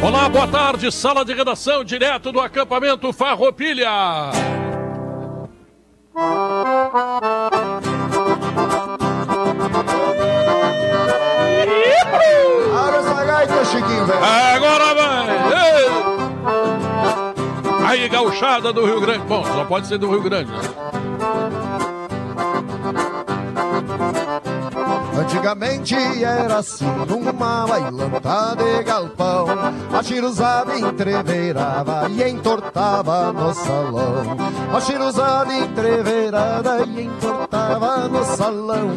Olá, boa tarde, sala de redação, direto do acampamento Farroupilha. Agora vai! Ei! Aí, gauchada do Rio Grande. Bom, só pode ser do Rio Grande, né? Antigamente era assim, numa bailanta de galpão A chiruzada entreveirava e entortava no salão. A chiruzada entreveirada e entortava no salão.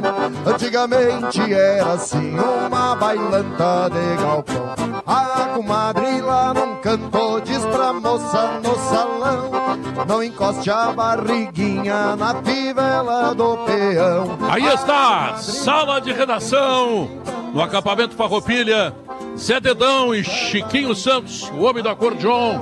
Antigamente era assim, numa bailanta de galpão. A comadre lá num canto diz pra moça no salão Não encoste a barriguinha na fivela do peão Aí está, sala de redação no acampamento Farroupilha. Zé Dedão e Chiquinho Santos, o homem do acordeon,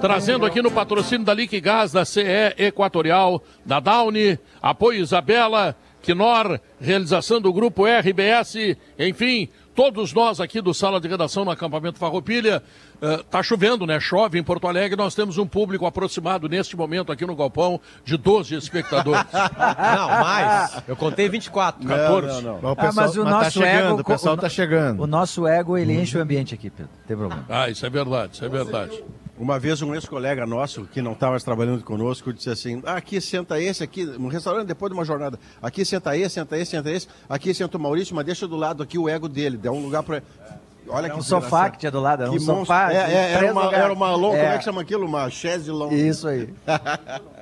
trazendo aqui no patrocínio da Lique Gás, da CE Equatorial, da Downy, apoio Isabela, Quinor, realização do grupo RBS, enfim, todos nós aqui do Sala de Redação no acampamento Farroupilha. Uh, tá chovendo, né? Chove em Porto Alegre. Nós temos um público aproximado neste momento aqui no Galpão de 12 espectadores. não, mais. Eu contei 24. 14. Não, não, não. Ah, mas o mas tá nosso tá chegando, ego, o pessoal o, tá chegando. O nosso ego, ele enche o ambiente aqui, Pedro. Não tem problema. Ah, isso é verdade, isso é verdade. Uma vez um ex-colega nosso, que não estava mais trabalhando conosco, disse assim, ah, aqui senta esse, aqui, no restaurante depois de uma jornada, aqui senta esse, senta esse, senta esse, aqui senta o Maurício, mas deixa do lado aqui o ego dele, dá um lugar para Olha é um sofá que tinha do lado, era um sofá. É, é, era, uma, era uma longa, é. como é que chama aquilo? Uma chaise longa. Isso aí.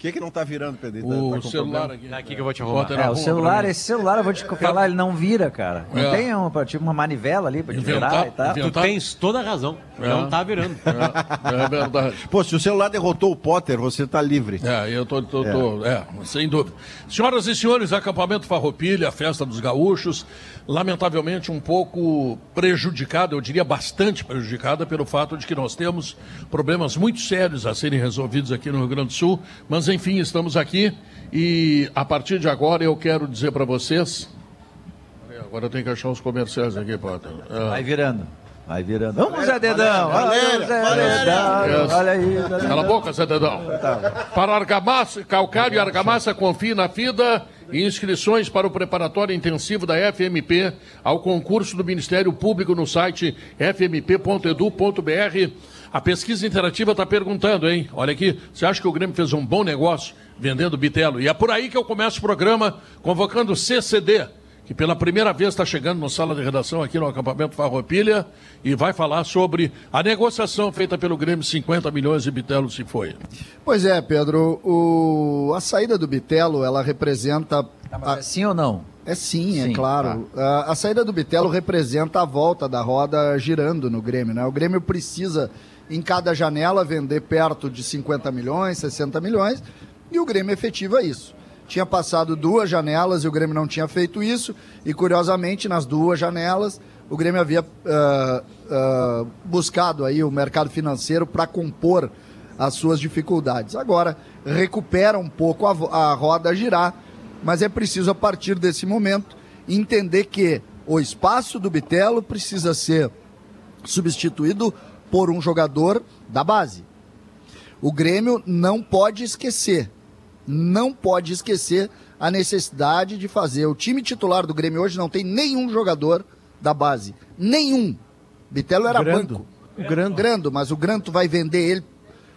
O que, que não tá virando, Pedro? O tá, tá celular aqui. Aqui que eu vou te arrumar. É, o celular, esse celular, eu vou te falar, ele não vira, cara. Não é. tem uma, tipo uma manivela ali pra te virar e tal. Tu tens toda a razão. É. Não tá virando. É, é, verdade. Pô, se o celular derrotou o Potter, você tá livre. É, eu tô, tô, tô é. sem dúvida. Senhoras e senhores, acampamento Farroupilha, festa dos gaúchos, lamentavelmente um pouco prejudicada, eu diria bastante prejudicada pelo fato de que nós temos problemas muito sérios a serem resolvidos aqui no Rio Grande do Sul, mas enfim, estamos aqui e a partir de agora eu quero dizer para vocês. Agora eu tenho que achar os comerciais aqui, Potter. É. Vai virando. Vai virando. Vamos, Zé Dedão! Vamos, Zé! Olha aí. Cala a boca, Zé Dedão. Tá. Para argamassa, calcário e argamassa, confie na FIDA inscrições para o preparatório intensivo da FMP ao concurso do Ministério Público no site fmp.edu.br. A pesquisa interativa está perguntando, hein? Olha aqui, você acha que o Grêmio fez um bom negócio vendendo Bitelo? E é por aí que eu começo o programa convocando CCD, que pela primeira vez está chegando no sala de redação aqui no acampamento Farroupilha e vai falar sobre a negociação feita pelo Grêmio, 50 milhões de Bitelo se foi. Pois é, Pedro, o... a saída do Bitelo, ela representa... Ah, é sim ou não? É sim, é sim é claro. Tá. A, a, saída do Bitelo representa a volta da roda girando no Grêmio, né? O Grêmio precisa em cada janela vender perto de 50 milhões, 60 milhões, e o Grêmio efetiva isso. Tinha passado duas janelas e o Grêmio não tinha feito isso, e curiosamente, nas duas janelas, o Grêmio havia uh, uh, buscado aí o mercado financeiro para compor as suas dificuldades. Agora, recupera um pouco a, a roda girar, mas é preciso, a partir desse momento, entender que o espaço do Bitelo precisa ser substituído por um jogador da base. O Grêmio não pode esquecer, não pode esquecer a necessidade de fazer. O time titular do Grêmio hoje não tem nenhum jogador da base. Nenhum. Bitelo era Grando. banco. O Grando. Grando, mas o Grando tu vai vender ele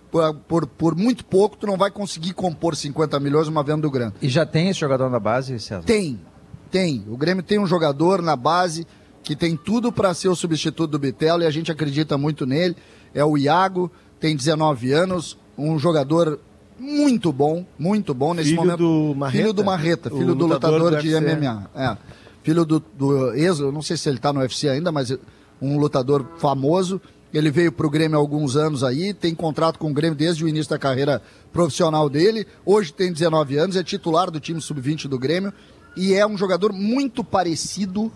por, por, por, muito pouco, tu não vai conseguir compor 50 milhões uma venda do Grando. E já tem esse jogador na base, César? Tem, tem. O Grêmio tem um jogador na base que tem tudo para ser o substituto do Bitelo e a gente acredita muito nele. É o Iago, tem 19 anos, um jogador muito bom, muito bom nesse filho momento. Do Marreta, filho do Marreta, filho do lutador, lutador do de MMA. É. Filho do, do ex, eu não sei se ele está no UFC ainda, mas um lutador famoso Ele veio para o Grêmio há alguns anos aí, tem contrato com o Grêmio desde o início da carreira profissional dele. Hoje tem 19 anos, é titular do time sub-20 do Grêmio e é um jogador muito parecido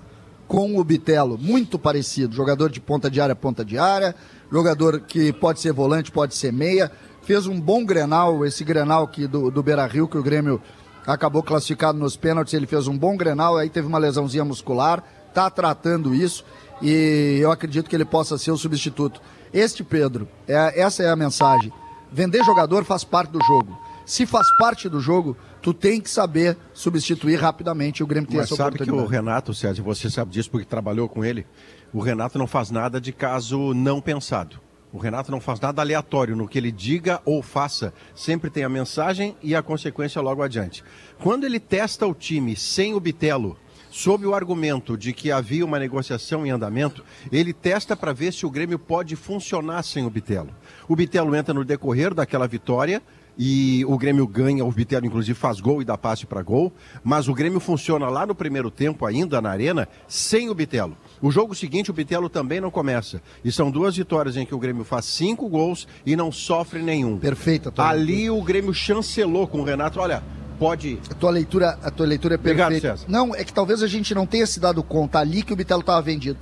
com o Bitelo, muito parecido. Jogador de ponta de área, ponta de área, jogador que pode ser volante, pode ser meia. Fez um bom Grenal, esse Grenal aqui do, do Beira Rio, que o Grêmio acabou classificado nos pênaltis. Ele fez um bom Grenal, aí teve uma lesãozinha muscular, tá tratando isso e eu acredito que ele possa ser o substituto. Este Pedro, é, essa é a mensagem. Vender jogador faz parte do jogo. Se faz parte do jogo, tu tem que saber substituir rapidamente. O Grêmio tem Mas essa sabe que o Renato, Sérgio, você sabe disso porque trabalhou com ele, o Renato não faz nada de caso não pensado. O Renato não faz nada aleatório no que ele diga ou faça. Sempre tem a mensagem e a consequência logo adiante. Quando ele testa o time sem o Bitelo, sob o argumento de que havia uma negociação em andamento, ele testa para ver se o Grêmio pode funcionar sem o Bitelo. O Bitelo entra no decorrer daquela vitória e o Grêmio ganha, o Bitelo inclusive faz gol e dá passe para gol, mas o Grêmio funciona lá no primeiro tempo ainda na arena sem o Bitelo. O jogo seguinte o Bitelo também não começa. E são duas vitórias em que o Grêmio faz cinco gols e não sofre nenhum. Perfeita. tua Ali o Grêmio chancelou com o Renato, olha, pode A tua leitura, a tua leitura é Obrigado, perfeita. César. Não, é que talvez a gente não tenha se dado conta ali que o Bitelo estava vendido.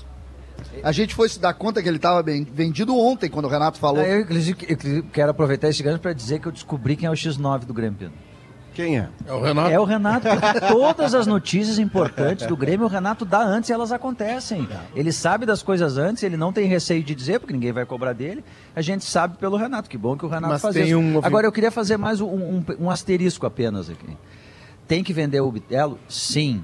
A gente foi se dar conta que ele estava vendido ontem, quando o Renato falou. Eu, inclusive, eu quero aproveitar esse gancho para dizer que eu descobri quem é o X9 do Grêmio. Pedro. Quem é? É o Renato. É o Renato, porque todas as notícias importantes do Grêmio, o Renato dá antes e elas acontecem. Ele sabe das coisas antes, ele não tem receio de dizer, porque ninguém vai cobrar dele. A gente sabe pelo Renato. Que bom que o Renato Mas faz tem isso. um- Agora, eu queria fazer mais um, um- um asterisco apenas aqui. Tem que vender o Bitelo? Sim.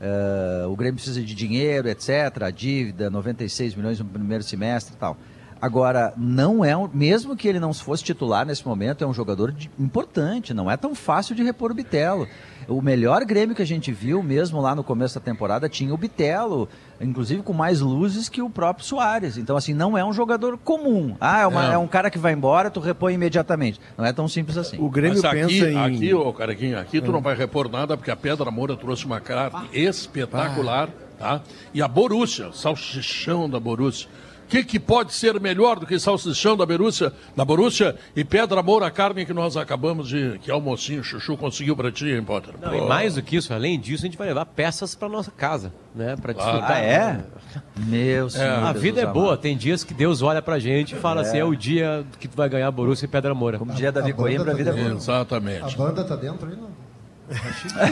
Eh, o Grêmio precisa de dinheiro, etc. A dívida, 96 milhões no primeiro semestre e tal. Agora, não é um, mesmo que ele não fosse titular nesse momento, é um jogador de- importante, não é tão fácil de repor o Bitelo. O melhor Grêmio que a gente viu, mesmo lá no começo da temporada, tinha o Bitelo, inclusive com mais luzes que o próprio Soares. Então, assim, não é um jogador comum. Ah, é, uma- É. é um cara que vai embora, tu repõe imediatamente. Não é tão simples assim. O Grêmio Mas aqui, pensa em. Ah. aqui, ô Carequinha, aqui tu não vai repor nada, porque a Pedra Moura trouxe uma carne espetacular, tá? E a Borussia, salsichão da Borussia. O que, que pode ser melhor do que salsichão da Borussia, da Borussia e Pedra Moura, a carne que nós acabamos de. que almocinho, Chuchu conseguiu pra ti, hein, Potter? Não, e mais do que isso, além disso, a gente vai levar peças para nossa casa, né? Para desfrutar. Ah, é? Meu senhor. A Jesus vida é amado. boa, tem dias que Deus olha pra gente e fala assim, é o dia que tu vai ganhar Borussia e Pedra Moura. Como diria Davi Coimbra, a vida é boa. Exatamente. banda tá dentro aí, não?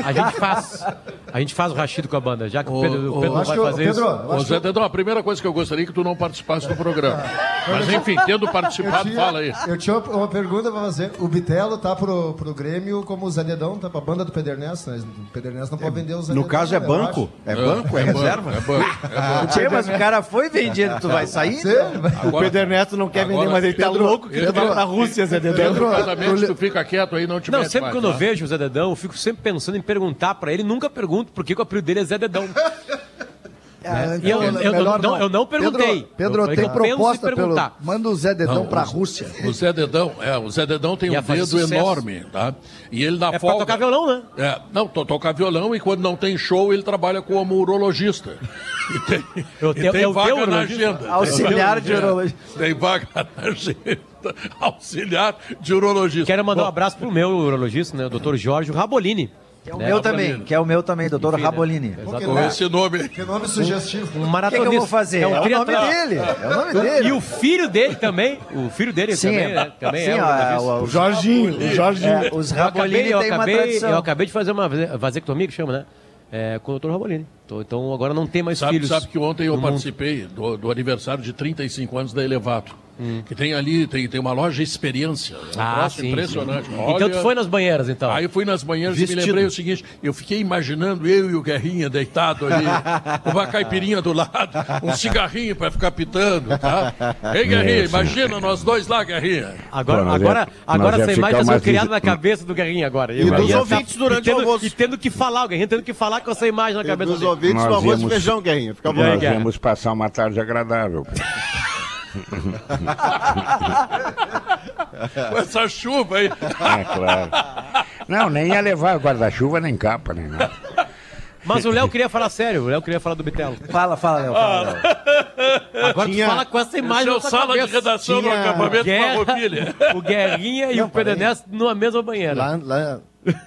A gente faz, a gente faz o rachido com a banda, já que o Pedro, o Pedro não vai fazer Pedro, isso. Ô, Zé Dedão, a primeira coisa que eu gostaria é que tu não participasse do programa. Mas enfim, tendo participado, fala aí. eu tinha uma pergunta pra fazer. O Bitelo tá pro, pro Grêmio como o Zé Dedão, tá pra banda do Pedernest, né? O Pedernest não pode vender o Zé No caso é banco? É banco? É banco, reserva? É banco. É banco. Tchê, mas o cara foi vendido, tu vai sair? Sim, O Pedro Ernesto não quer vender, Agora, mas ele tá Pedro- louco que ele Pedro- vai pra Rússia, Zé Dedão. Educadamente, tu fica quieto aí, não te Não, sempre mais, quando eu tá? vejo o Zé Dedão, eu fico sempre pensando em perguntar pra ele, nunca pergunto por que o apelido dele é Zé Dedão. Ah, E eu, eu- eu melhor não, eu não perguntei. Pedro, Pedro Eu tem eu proposta pelo. perguntar. Manda o Zé Dedão pra o- Rússia. O Zé Dedão, é, o Zé Dedão tem um fazer dedo sucesso. enorme, tá? E ele dá É folga. tocar violão, né? É, não, to, tocar violão e quando não tem show ele trabalha como urologista. E tem, Eu e tenho- tem eu vaga tenho na agenda. Auxiliar de É, urologista. Tem vaga na agenda. Auxiliar de urologista. Quero mandar um Bom, abraço pro meu urologista, né, o doutor Jorge Rabolini. Que é o né, meu pra também, que é o meu também, doutor Enfim, né? Rabolini. Exatamente. Com esse nome. Que nome sugestivo. Um O que, maratonista. que eu vou fazer? É, um o nome dele. É o nome dele. E o filho dele também, o filho dele Sim, também, né, também sim, é ó, urologista. o- O Jorginho, o Jorginho. é, os Eu acabei, Rabolini eu, têm uma acabei, tradição. eu acabei de fazer uma vase- vasectomia, que chama, né? É, com o Dr. Rabolini. Então agora não tem mais Sabe, filhos. sabe que ontem eu mundo. participei do, do aniversário de 35 anos da Elevato. Hum. Que tem ali, tem, tem uma loja experiência. É um Ah, sim, impressionante. sim. Olha- Então tu foi nas banheiras, então. Aí eu fui nas e Vestido. me lembrei o seguinte: eu fiquei imaginando eu e o Guerrinha deitado ali, com uma caipirinha do lado, um cigarrinho para ficar pitando, tá? Ei, Guerrinha, imagina nós dois lá, Guerrinha. Agora, Pô, agora, ia- agora essa imagem mais foi criada na cabeça do Guerrinha agora. E dos ia- ouvintes durante e tendo, o almoço. E tendo que falar, o Guerrinha tendo que falar com essa imagem na cabeça Dos dele. ouvintes Nós no arroz e íamos- feijão, Guerrinha. Fica bom. E aí, Nós íamos passar uma tarde agradável. Com essa chuva aí. É claro. Não, nem ia levar guarda-chuva nem capa, nem nada. Mas o Léo queria falar sério, o Léo queria falar do Bitelo. Fala, fala, Léo. Fala, Léo. Agora Tinha- tu fala com essa imagem é na tua sala de cabeça. redação no Tinha- acampamento Guerra, Farroupilha. o Guerrinha e Não, o Pedro peraí. Numa mesma banheira. Lá, lá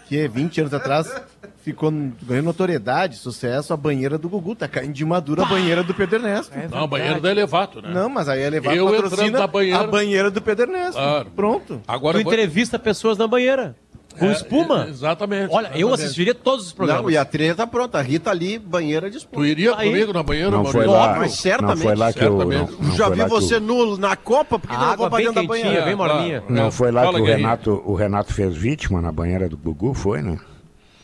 que 20 anos atrás, ficou ganhou notoriedade, sucesso, a banheira do Gugu. Tá caindo de madura a banheira do Pedro Ernesto. Não, banheiro da Elevato, né? Não, mas aí é levar Eu patrocina entrando na banheira- a banheira do Pedro Ernesto. Claro. Pronto. Agora Tu eu vou- entrevista pessoas na banheira. Com É, espuma. é, Exatamente. Olha, eu exatamente. assistiria todos os programas. Não, e a trilha tá pronta. A Rita ali, banheira de Tu espuma. iria Aí- comigo na banheira, Não foi lá, Mas não certamente, foi lá que eu, não, certamente. não Já foi vi lá que o- você nu na Copa, por que A não água vou pra bem dentro da banheira? bem morninha. Não É, foi lá fala, que o Guerrinha. Renato, o Renato fez vítima na banheira do Gugu, foi, né?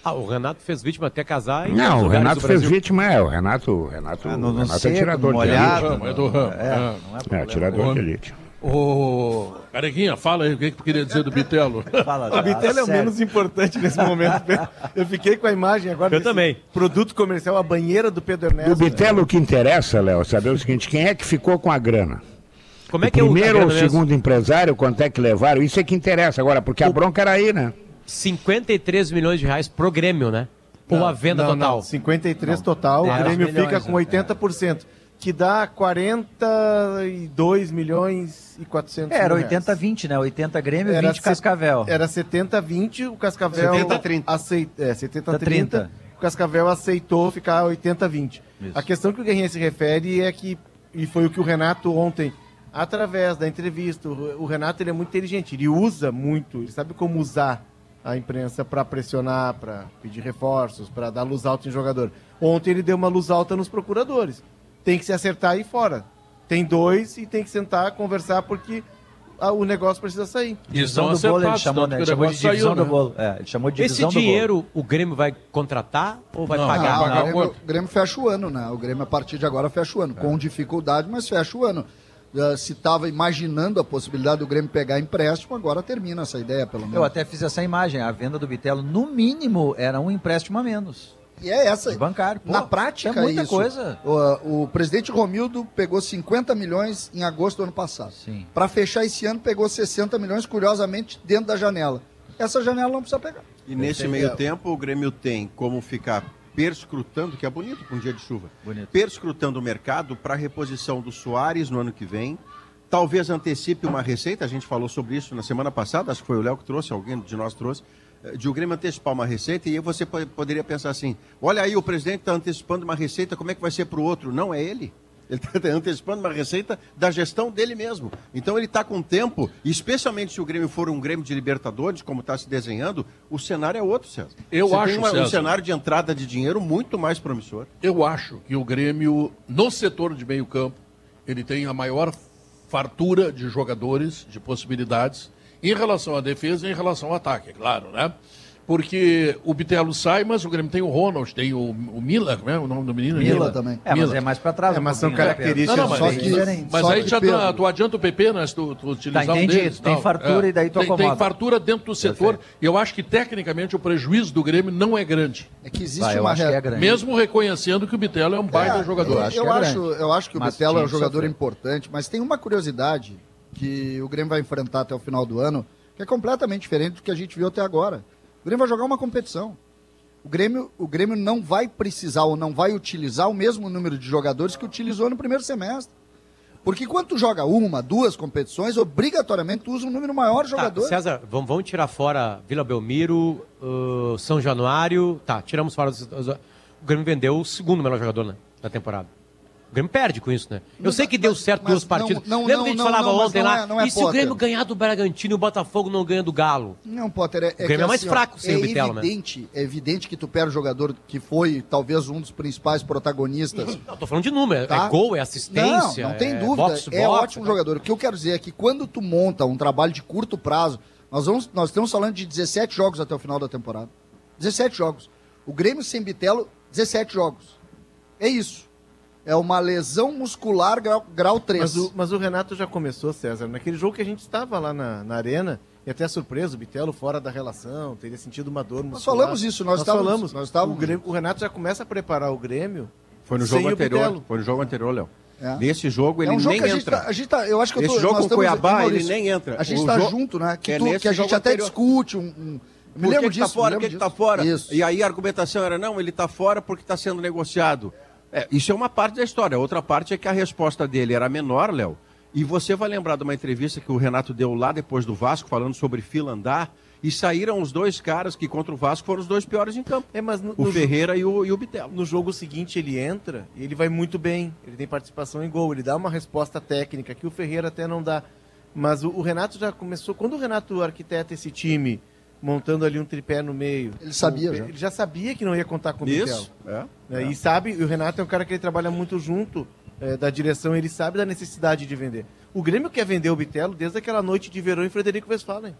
Ah, o Renato fez vítima até casar. em Não, o Renato fez vítima, é. O Renato, o Renato, Ah, o no- no Renato é seco, tirador de elite. Ramo, é do ramo. É, É. não é É, tirador de elite. Ô, Carequinha, fala aí o que, que tu queria dizer do Bitelo. Fala, O Bitello é o menos importante nesse momento. Eu fiquei com a imagem agora. Eu também. Produto comercial, a banheira do Pedro Ernesto. Do Bitelo, o que interessa, Léo, é saber o seguinte: quem é que ficou com a grana? Como é o que é o primeiro ou o segundo empresário, quanto é que levaram? Isso é que interessa agora, porque a bronca era aí, né? 53 milhões de reais pro Grêmio, né? Ou a venda não, total. Não, 53 total, o 10 Grêmio milhões, fica com né? 80%, que dá 42 milhões e 400 É, era mil reais. 80-20, né? 80 Grêmio e Era 20 se- Cascavel. Era 70-20, o Cascavel 70-30. aceita, é, 70-30, 30. o Cascavel aceitou ficar 80-20. Isso. A questão que o Guerrinha se refere é que, e foi o que o Renato ontem, através da entrevista, o o Renato ele é muito inteligente, ele usa muito, ele sabe como usar a imprensa para pressionar, para pedir reforços, para dar luz alta em jogador. Ontem ele deu uma luz alta nos procuradores. Tem que se acertar aí fora. Tem dois e tem que sentar, conversar, porque ah, o negócio precisa sair. Divisão do bolo, ele chamou, né? que Ele chamou de divisão saiu, do né? bolo. É, ele chamou de Esse divisão do bolo. dinheiro o Grêmio vai contratar ou vai Não, pagar? Pagar o, Grêmio, o Grêmio fecha o ano, né? O Grêmio, a partir de agora, fecha o ano. Com dificuldade, mas fecha o ano. Ah, se estava imaginando a possibilidade do Grêmio pegar empréstimo, agora termina essa ideia, pelo menos. Eu até fiz essa imagem. A venda do Bitelo, no mínimo, era um empréstimo a menos. E é essa. De bancário. Pô, Na prática, é muita isso. coisa. O, o presidente Romildo pegou 50 milhões em agosto do ano passado. Sim. Para fechar esse ano, pegou 60 milhões, curiosamente, dentro da janela. Essa janela não precisa pegar. E nesse meio tempo, o Grêmio tem como ficar perscrutando, que é bonito com um dia de chuva, Bonito. perscrutando o mercado para a reposição do Soares no ano que vem. Talvez antecipe uma receita, a gente falou sobre isso na semana passada, acho que foi o Léo que trouxe, alguém de nós trouxe, eh, de o Grêmio antecipar uma receita, e aí você po- poderia pensar assim: olha aí, o presidente está antecipando uma receita, como é que vai ser para o outro? Não é ele. Ele está antecipando uma receita da gestão dele mesmo. Então ele está com tempo, especialmente se o Grêmio for um Grêmio de Libertadores, como está se desenhando, o cenário é outro, César. Eu Você acho, tem uma- um César. cenário de entrada de dinheiro muito mais promissor. Eu acho que o Grêmio, no setor de meio campo, ele tem a maior fartura de jogadores, de possibilidades, em relação à defesa e em relação ao ataque, é claro, né? Porque o Bitelo sai, mas o Grêmio tem o Ronald, tem o, o Mila, como é o nome do menino? Mila também. É, mas Mila. é mais pra trás. É, um mas são né, características Não, não, mas, que- mas Só aí que, já tu, tu adianta o PP, né? Se tu, tu utilizar Tá, um entendi. deles. Tem tal. fartura e daí tu tem, tem acomoda. fartura dentro do setor. E eu acho que, tecnicamente, o prejuízo do Grêmio não é grande. É que existe Vai, uma que é. Mesmo reconhecendo que o Bitelo é um baita É, jogador. Eu, acho eu que é acho, grande. eu acho que o Mas Bitelo é um jogador importante, mas tem uma curiosidade que o Grêmio vai enfrentar até o final do ano, que é completamente diferente do que a gente viu até agora. O Grêmio vai jogar uma competição. O Grêmio, o Grêmio não vai precisar ou não vai utilizar o mesmo número de jogadores que utilizou no primeiro semestre. Porque quando tu joga uma, duas competições, obrigatoriamente tu usa um número maior de Tá, jogadores. César, vamos, vamos tirar fora Vila Belmiro, uh, São Januário. Tá, tiramos fora. os- os- o Grêmio vendeu o segundo melhor jogador né, da temporada. O Grêmio perde com isso, né? Eu Mas- sei que deu certo mas duas partidas. não- não- Lembra que a gente não- falava ontem não lá? é- é e se o Potter. Grêmio ganhar do Bragantino e o Botafogo não ganha do Galo? Não, Potter, é, é Grêmio que, é mais assim, fraco sem é o Bitelo, né? evidente, É evidente que tu perde o jogador que foi talvez um dos principais protagonistas. Não, tô falando de número. Tá? É gol, é assistência. Não, não tem é dúvida. box to é ótimo né? jogador. O que eu quero dizer é que quando tu monta um trabalho de curto prazo, nós, vamos, nós estamos falando de 17 jogos até o final da temporada. 17 jogos. O Grêmio sem Bitelo, 17 jogos. É isso. É uma lesão muscular grau, grau 3. Mas o, mas o Renato já começou, César, naquele jogo que a gente estava lá na, na arena, e até surpreso, o Bitelo fora da relação, teria sentido uma dor muscular. falamos isso, nós estávamos- falamos. nós estávamos- O, Grêmio- o Renato já começa a preparar o Grêmio Foi no sem jogo o anterior. Foi no jogo anterior, Léo. É. Nesse jogo ele é um jogo nem que a gente, entra. tá, a gente tá, eu acho que eu Esse tô, jogo nós com estamos- Cuiabá, ele nem entra. A gente O tá jogo- junto, né? Que, é tu- que a gente jogo até anterior. discute um, um- me Por que, lembro que tá disso, fora? me que, lembro que tá disso. fora? Isso. E aí a argumentação era, não, ele tá fora porque está sendo negociado. É, isso é uma parte da história. Outra parte é que a resposta dele era menor, Léo. E você vai lembrar de uma entrevista que o Renato deu lá depois do Vasco, falando sobre fila andar. E saíram os dois caras que contra o Vasco foram os dois piores em campo. É, mas no, O no Ferreira e o, e o Bitelo. No jogo seguinte ele entra e ele vai muito bem. Ele tem participação em gol, ele dá uma resposta técnica que o Ferreira até não dá. Mas o, o Renato já começou. Quando o Renato arquiteta esse time, montando ali um tripé no meio. Ele sabia o- já. Ele já sabia que não ia contar com o Isso, é, É, E sabe, o Renato é um cara que ele trabalha muito junto é, da direção, ele sabe da necessidade de vender. O Grêmio quer vender o Bitelo desde aquela noite de verão em Frederico Westphalen.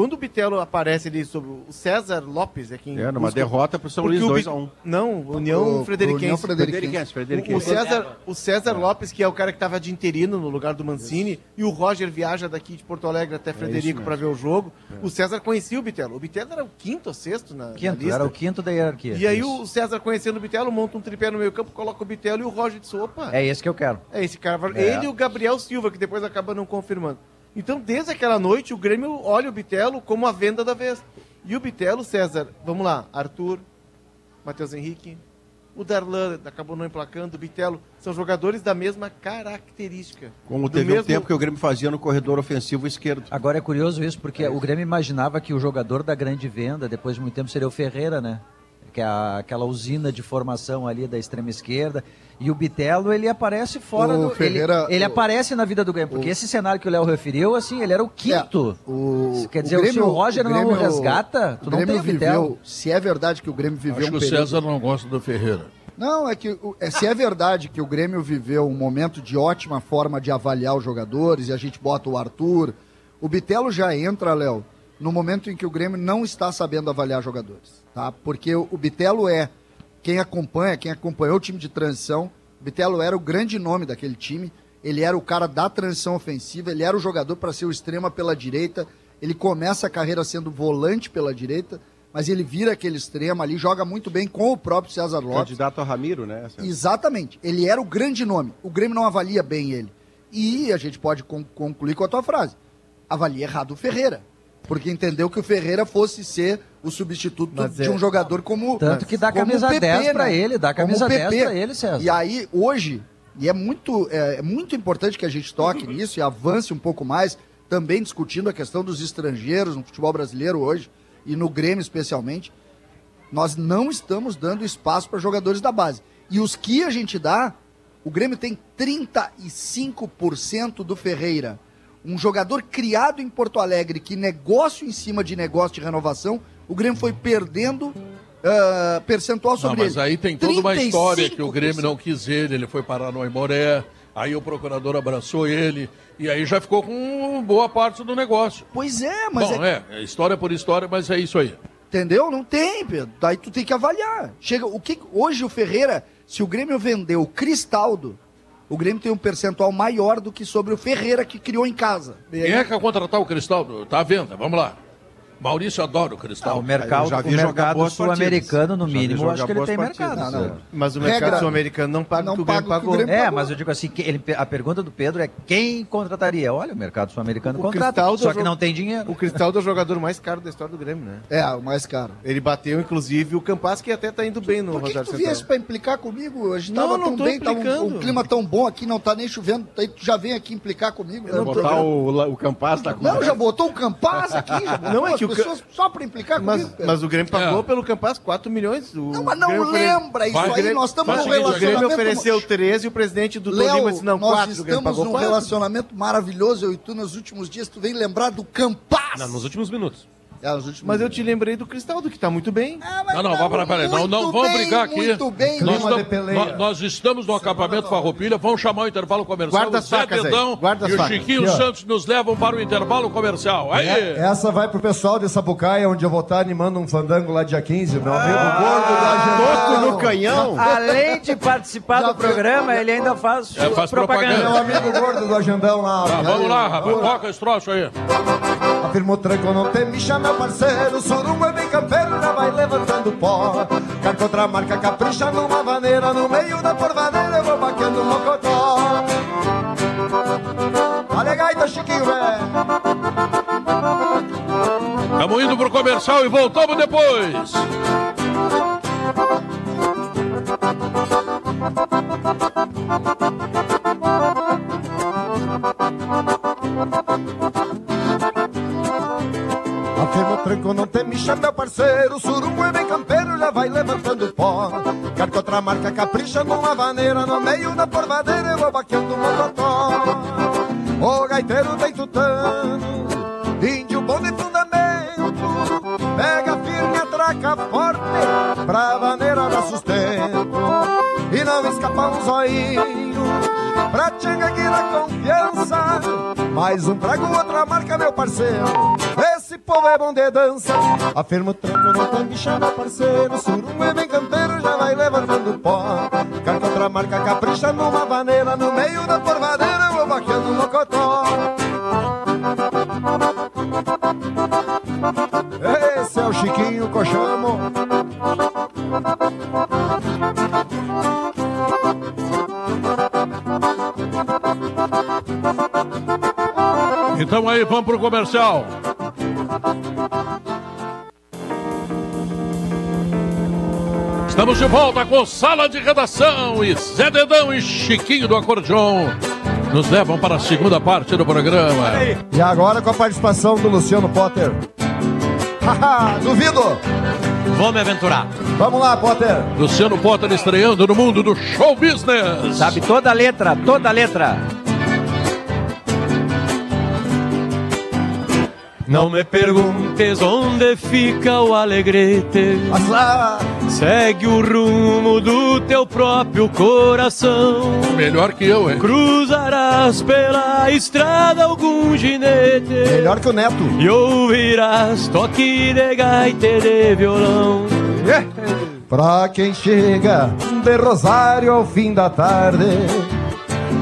Quando o Bitelo aparece ali sobre o César Lopes, é quem. É, numa busca- derrota pro São Porque Luís o 2 Bi- a 1. Não, União pro Frederiquense. União Frederiquense. Frederiquense. O, o César, o César Lopes, que é o cara que estava de interino no lugar do Mancini, e o Roger viaja daqui de Porto Alegre até Frederico para ver o jogo. O César conhecia o Bitelo. O Bitelo era o quinto ou sexto na, na Quinto, lista. era o quinto da hierarquia. E aí Isso. o César conhecendo o Bitelo, monta um tripé no meio campo, coloca o Bitelo e o Roger disse, opa, É esse que eu quero. é esse cara. É. Ele e o Gabriel Silva, que depois acaba não confirmando. Então, desde aquela noite, o Grêmio olha o Bitelo como a venda da vez. E o Bitelo, César, vamos lá, Arthur, Matheus Henrique, o Darlan acabou não emplacando, o Bitelo, são jogadores da mesma característica. Como Do teve um mesmo- tempo que o Grêmio fazia no corredor ofensivo esquerdo. Agora é curioso isso, porque o Grêmio imaginava que o jogador da grande venda, depois de muito tempo, seria o Ferreira, né? Que é a- aquela usina de formação ali da extrema esquerda. E o Bitelo, ele aparece fora O do. Ferreira- ele ele o- aparece na vida do Grêmio, porque esse cenário que o Léo referiu, assim, ele era o quinto. É, o, Quer dizer, se o Roger não Grêmio- resgata, tu o não Grêmio tem o Bitelo. viveu, Se é verdade que o Grêmio viveu Acho um que o período... César não gosta do Ferreira. Não, é que o- é, se é verdade que o Grêmio viveu um momento de ótima forma de avaliar os jogadores e a gente bota o Arthur, o Bitelo já entra, Léo, no momento em que o Grêmio não está sabendo avaliar jogadores, tá? Porque o, Bitelo é quem acompanha, quem acompanhou o time de transição, o Bitelo era o grande nome daquele time, ele era o cara da transição ofensiva, ele era o jogador para ser o extrema pela direita, ele começa a carreira sendo volante pela direita, mas ele vira aquele extremo ali, joga muito bem com o próprio César Lopes. Candidato a Ramiro, né? Exatamente. Ele era o grande nome. O Grêmio não avalia bem ele. E a gente pode con- concluir com a tua frase. Avalia errado o Ferreira. Porque entendeu que o Ferreira fosse ser o substituto Mas de é- um jogador como. Tanto que dá camisa PP, 10 pra né? ele, dá camisa o 10 PP. pra ele, César. E aí, hoje, e é muito, é, é muito importante que a gente toque nisso e avance um pouco mais, também discutindo a questão dos estrangeiros no futebol brasileiro hoje, e no Grêmio especialmente. Nós não estamos dando espaço para jogadores da base. E os que a gente dá, o Grêmio tem 35% do Ferreira. Um jogador criado em Porto Alegre, que negócio em cima de negócio de renovação, o Grêmio foi perdendo ah, percentual Não, sobre mas ele. aí tem toda uma história que o 35%. Grêmio não quis ele, ele foi parar no Aimoré, aí o procurador abraçou ele, e aí já ficou com boa parte do negócio. Pois é, mas Bom, é, é, é história por história, mas é isso aí. Entendeu? Não tem, Pedro. Daí tu tem que avaliar. Chega, o que hoje o Ferreira, se o Grêmio vendeu o Cristaldo, o Grêmio tem um percentual maior do que sobre o Ferreira que criou em casa. Quem é que vai contratar o Cristal? Tá à venda, vamos lá. Maurício adora o Cristal. Ah, o mercado, já o vi jogar mercado sul-americano, no mínimo, acho que ele tem partidas. mercado. Não, não. César. Mas o mercado sul-americano não paga não o que o paga Grêmio o que o pagou. Grêmio É, pagou. mas eu digo assim, que ele, a pergunta do Pedro é quem contrataria? Olha, o mercado sul-americano O contrata, só que não tem dinheiro. O Cristaldo é o jogador mais caro da história do Grêmio, né? É, o mais caro. Ele bateu, inclusive, o Campas, que até tá indo bem no Por que, que Rosário tu viesse Central. pra implicar comigo? A gente Não, tava não tão tô bem, tá um, implicando. um clima tão bom aqui, não tá nem chovendo, aí tu já vem aqui implicar comigo. né, Botar o, o Campaz da Não, já botou um Campaz aqui, Não, é que o pessoas só pra implicar Mas, comigo. Pedro. mas o Grêmio pagou É. pelo Campas 4 milhões. O Não, mas não Grêmio lembra isso Vai, aí, Grêmio- nós estamos num o seguinte, O Grêmio relacionamento... ofereceu 13 e o presidente do Tolima Léo, disse, não, nós 4. O Grêmio estamos num 4. relacionamento maravilhoso, eu e tu, nos últimos dias, tu vem lembrar do Campaz. Não, nos últimos minutos. É, Mas eu te lembrei do Cristaldo, que tá muito bem. Ah, mas Não, não, tá vai, peraí, peraí. Não, não vamos bem, brigar aqui. Muito bem, Nós, estamos, peleia. nós- nós estamos no acampamento Farroupilha, vamos chamar o intervalo comercial. Guarda as facas Dedão guarda as e o. Chiquinho. Santos nos levam para o intervalo comercial. Aí! É, essa vai pro pessoal de Sapucaia, onde eu vou estar animando um fandango lá dia 15. Meu amigo Ah, gordo do Toco no canhão. Além de participar do programa, ele ainda faz, É, faz propaganda. Meu amigo gordo do Agendão lá. Tá, vamos lá, rapaz. Toca esse troço aí. Afirmo tranco, não tem micha, meu parceiro. Surungo é bem campeiro, já vai levantando pó. Quer contra a marca capricha numa vaneira. No meio da porvaneira eu vou baqueando mocotó. A gaita, Chiquinho, velho. Estamos indo pro comercial e voltamos depois. Afirma o tranco, não tem micha, meu parceiro. Surungo é bem campeiro, já vai levantando pó. Quer que outra marca capricha numa vaneira, no meio da porvadeira eu vou baqueando o mocotó. O gaiteiro tem tutano, índio bom de fundamento. Pega firme, atraca forte, pra vaneira dar sustento. E não escapa um zoinho, pra tchanga que dá confiança. Mais um trago, outra marca, meu parceiro. Povo é bom de dança. Afirma o tranco, tem bicha, meu parceiro. Surungo é bem campeiro, já vai levantando pó. Que outra marca capricha numa vaneira. No meio da porvadeira, eu vou baqueando o mocotó. Esse é o Chiquinho Cochamo. Então aí, vamos pro comercial. Estamos de volta com Sala de Redação e Zé Dedão e Chiquinho do Acordeon nos levam para a segunda parte do programa. E agora com a participação do Luciano Potter. Duvido! Vou me aventurar. Vamos lá, Potter. Luciano Potter estreando no mundo do show business. Sabe toda a letra, toda a letra. Não me perguntes onde fica o alegrete. Segue o rumo do teu próprio coração. Melhor que eu, hein? Cruzarás pela estrada algum ginete. Melhor que o Neto. E ouvirás toque de gaita e de violão. Pra quem chega de Rosário ao fim da tarde.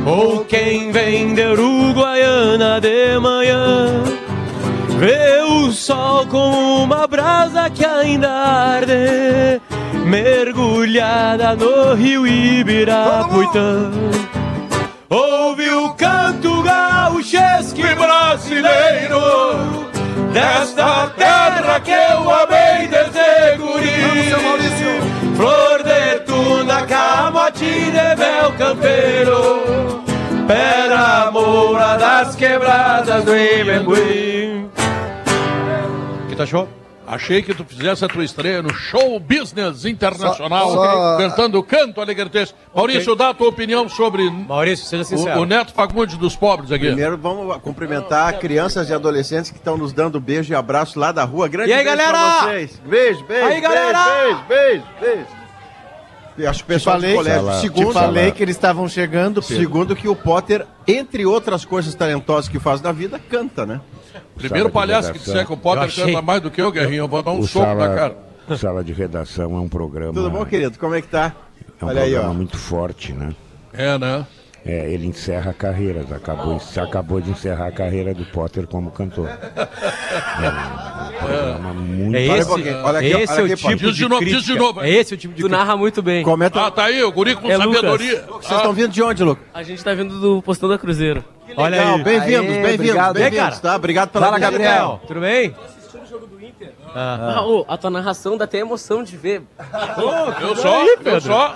Ou quem vem de Uruguaiana de manhã. Vê o sol com uma brasa que ainda arde, mergulhada no rio Ibirapuitã. Ouve o canto gauchesco e brasileiro desta terra que eu amei desde guri. Flor de tuna, camote de véu campeiro, pedra moura das quebradas do Imengui. Tu achou? Achei que tu fizesse a tua estreia no Show Business Internacional, Só- só- cantando Canto Alegretês. Maurício, dá a tua opinião sobre Maurício, seja sincero. o, o Neto Fagundes dos pobres aqui. Primeiro vamos cumprimentar crianças e adolescentes que estão nos dando beijo e abraço lá da rua. Grande E aí, beijo galera? pra vocês. Beijo, beijo. Aí, galera? Beijo, beijo, beijo, beijo. Acho que o pessoal falei, do colégio. te Segundo, falei que eles estavam chegando, Pedro. segundo que o Potter, entre outras coisas talentosas que faz na vida, canta, né? Primeiro palhaço que disser que o Potter canta mais do que eu, Guerrinho, eu vou dar um O soco sala, na cara. Sala de redação é um programa. Tudo bom, querido? Como é que tá? É um Olha aí, programa ó. muito forte, né? É, né? É, ele encerra carreiras, acabou, acabou de encerrar a carreira do Potter como cantor. É um programa muito. É Olha esse, olha aqui, esse olha é aqui, o tipo. Diz de, de novo, diz crítica. de novo. É esse o tipo de Tu narra muito bem. Comenta. Ah, tá aí, o guri com É Lucas. sabedoria. Vocês estão vindo de onde, Lucas? A gente tá vindo do Postão da Cruzeiro. Olha aí. bem-vindos, bem-vindos, bem-vindos, tá? Obrigado pela Fala. Gabriel. Tudo bem? Ah, ô, a tua narração dá até emoção de ver. Eu só, eu só.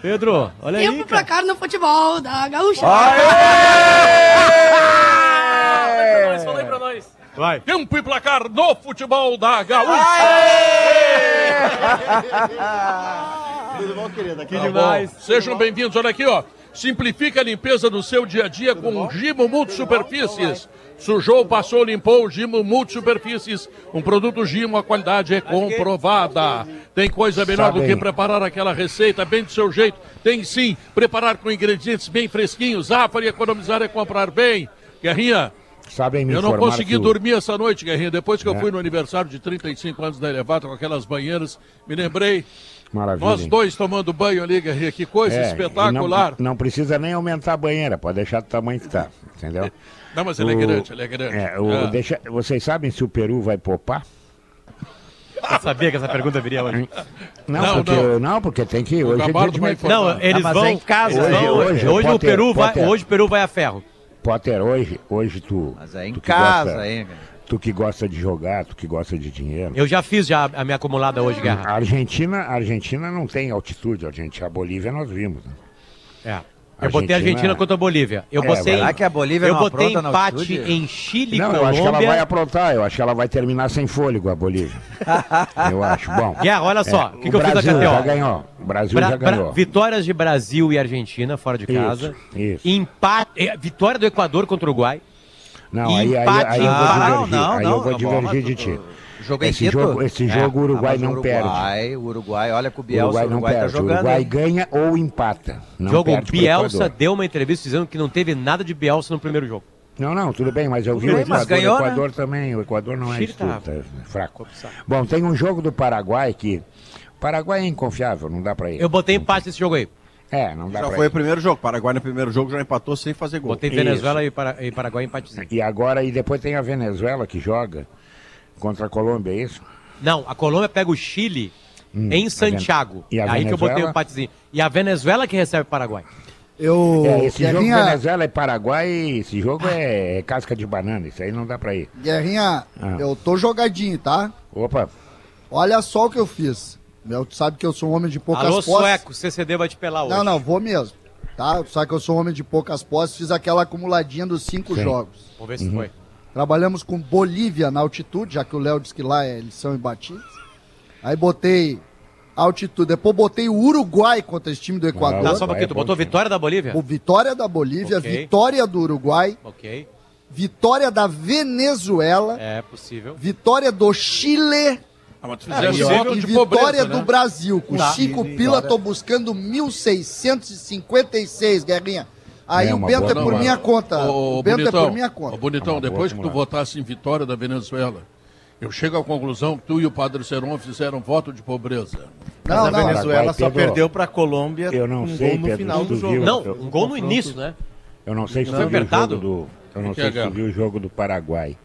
Pedro, olha aí. Tempo pra cá no futebol da Gaúcha. Mas fala aí pra nós. Vai. Tempo e placar no futebol da Gaúcha. Tudo bom, querido? Aqui Tá bom. Sejam bem-vindos. Olha aqui, ó. Simplifica a limpeza do seu dia a dia com Gimo Multisuperfícies. Sujou, passou, limpou, Gimo Multisuperfícies. Um produto Gimo, a qualidade é comprovada. Tem coisa melhor do que preparar aquela receita bem do seu jeito. Tem sim, preparar com ingredientes bem fresquinhos. Ah, para economizar é comprar bem. Guerrinha, Sabem me eu não consegui que dormir essa noite, Guerrinha. Depois que eu É. fui no aniversário de 35 anos da Elevata com aquelas banheiras, me lembrei. Maravilha. Nós dois tomando banho ali, Guerrinha. Que coisa É, espetacular. Não, não precisa nem aumentar a banheira, pode deixar do tamanho que está, entendeu? Não, mas ele é O- grande, ele é grande. É, o- É. deixa- vocês sabem se o Peru vai popar? Eu sabia que essa pergunta viria hoje. Não, Não, porque, não. não. porque tem que. Hoje é dia de vai. Não, eles vão. é em casa. Hoje- vão- hoje, hoje o Potter, Peru vai, Potter. hoje o Peru vai a ferro. Potter, hoje, hoje tu. Mas é em tu casa, gosta- hein, cara. Tu que gosta de jogar, tu que gosta de dinheiro. Eu já fiz já a minha acumulada hoje, Guerra. A Argentina, a Argentina não tem altitude, a Argentina, a Bolívia nós vimos. Né? É. Eu botei a Argentina contra a Bolívia. Eu É, botei, será que a Bolívia eu não botei empate em Chile e Não, eu Colômbia. acho que ela vai aprontar, eu acho que ela vai terminar sem fôlego, a Bolívia. eu acho. Bom. Guerra, olha só, é, o que que eu fiz Brasil KTO? já ganhou. O Brasil Bra- já Bra- ganhou. vitórias de Brasil e Argentina fora de Isso, casa. isso. Empate, eh, vitória do Equador contra o Uruguai. Não, aí, aí, aí eu vou em divergir. Não, não, aí não, eu vou tá bom, divergir de ti. Jogo em esse jogo, esse É. jogo o Uruguai Ah, mas não o perde. Uruguai, o Uruguai, olha que o O Bielsa, Uruguai o não Uruguai tá perde. O jogando. Uruguai hein? ganha ou empata. Não jogo perde Bielsa deu uma entrevista dizendo que não teve nada de Bielsa no primeiro jogo. Não, não, tudo bem, mas eu vi Tudo o bem, Equador. ganhou, o né? Equador também. O Equador não é Chile tá- tá fraco. Bom, tem um jogo do Paraguai que. Paraguai é inconfiável, não dá pra ir. Eu botei empate nesse jogo aí. É, não dá Já foi ir. o primeiro jogo. Paraguai no primeiro jogo já empatou sem fazer gol. Botei. Venezuela e, Para- e Paraguai empatezinho. E agora, e depois tem a Venezuela que joga contra a Colômbia, é isso? Não, a Colômbia pega o Chile Hum, em Santiago. Ven- e a aí que eu botei o Venezuela? empatezinho. E a Venezuela que recebe o Paraguai. Eu. É, esse jogo Guerrinha, Venezuela e Paraguai, esse jogo é, é casca de banana, isso aí não dá pra ir. Guerrinha, Ah. eu tô jogadinho, tá? Opa, Olha só o que eu fiz. Eu, tu sabe que eu sou um homem de poucas Alô, posses. sueco, o CCD vai te pelar hoje. Não, não, vou mesmo. Tá? Tu sabe que eu sou um homem de poucas posses, fiz aquela acumuladinha dos cinco Sim. jogos. Vamos ver se foi. Trabalhamos com Bolívia na altitude, já que o Léo disse que lá é, eles são imbatíveis. Aí botei altitude, depois botei o Uruguai contra esse time do Equador. Tá, só um pouquinho, tu botou vitória da Bolívia? O vitória da Bolívia, Ok. vitória do Uruguai, Ok, vitória da Venezuela, é possível. vitória do Chile Ah, mas tu e voto e de vitória pobreza, do né? Brasil. Com Tá. cinco Chile, pila, tô buscando 1.656, Guerrinha. Aí É o uma Bento é por Não, minha conta. Ô, o Bento Bonitão, é por minha conta. ô, Bonitão, depois que tu votasse em vitória da Venezuela, eu chego à conclusão que tu e o Padre Seron fizeram voto de pobreza. Mas a Venezuela só perdeu pra Colômbia Eu não um sei, gol no Pedro, final do jogo. viu. Não, Eu- um gol no início, né? eu não sei se Não, tu viu o apertado? jogo do... Eu não Que sei é, se viu o jogo do Paraguai.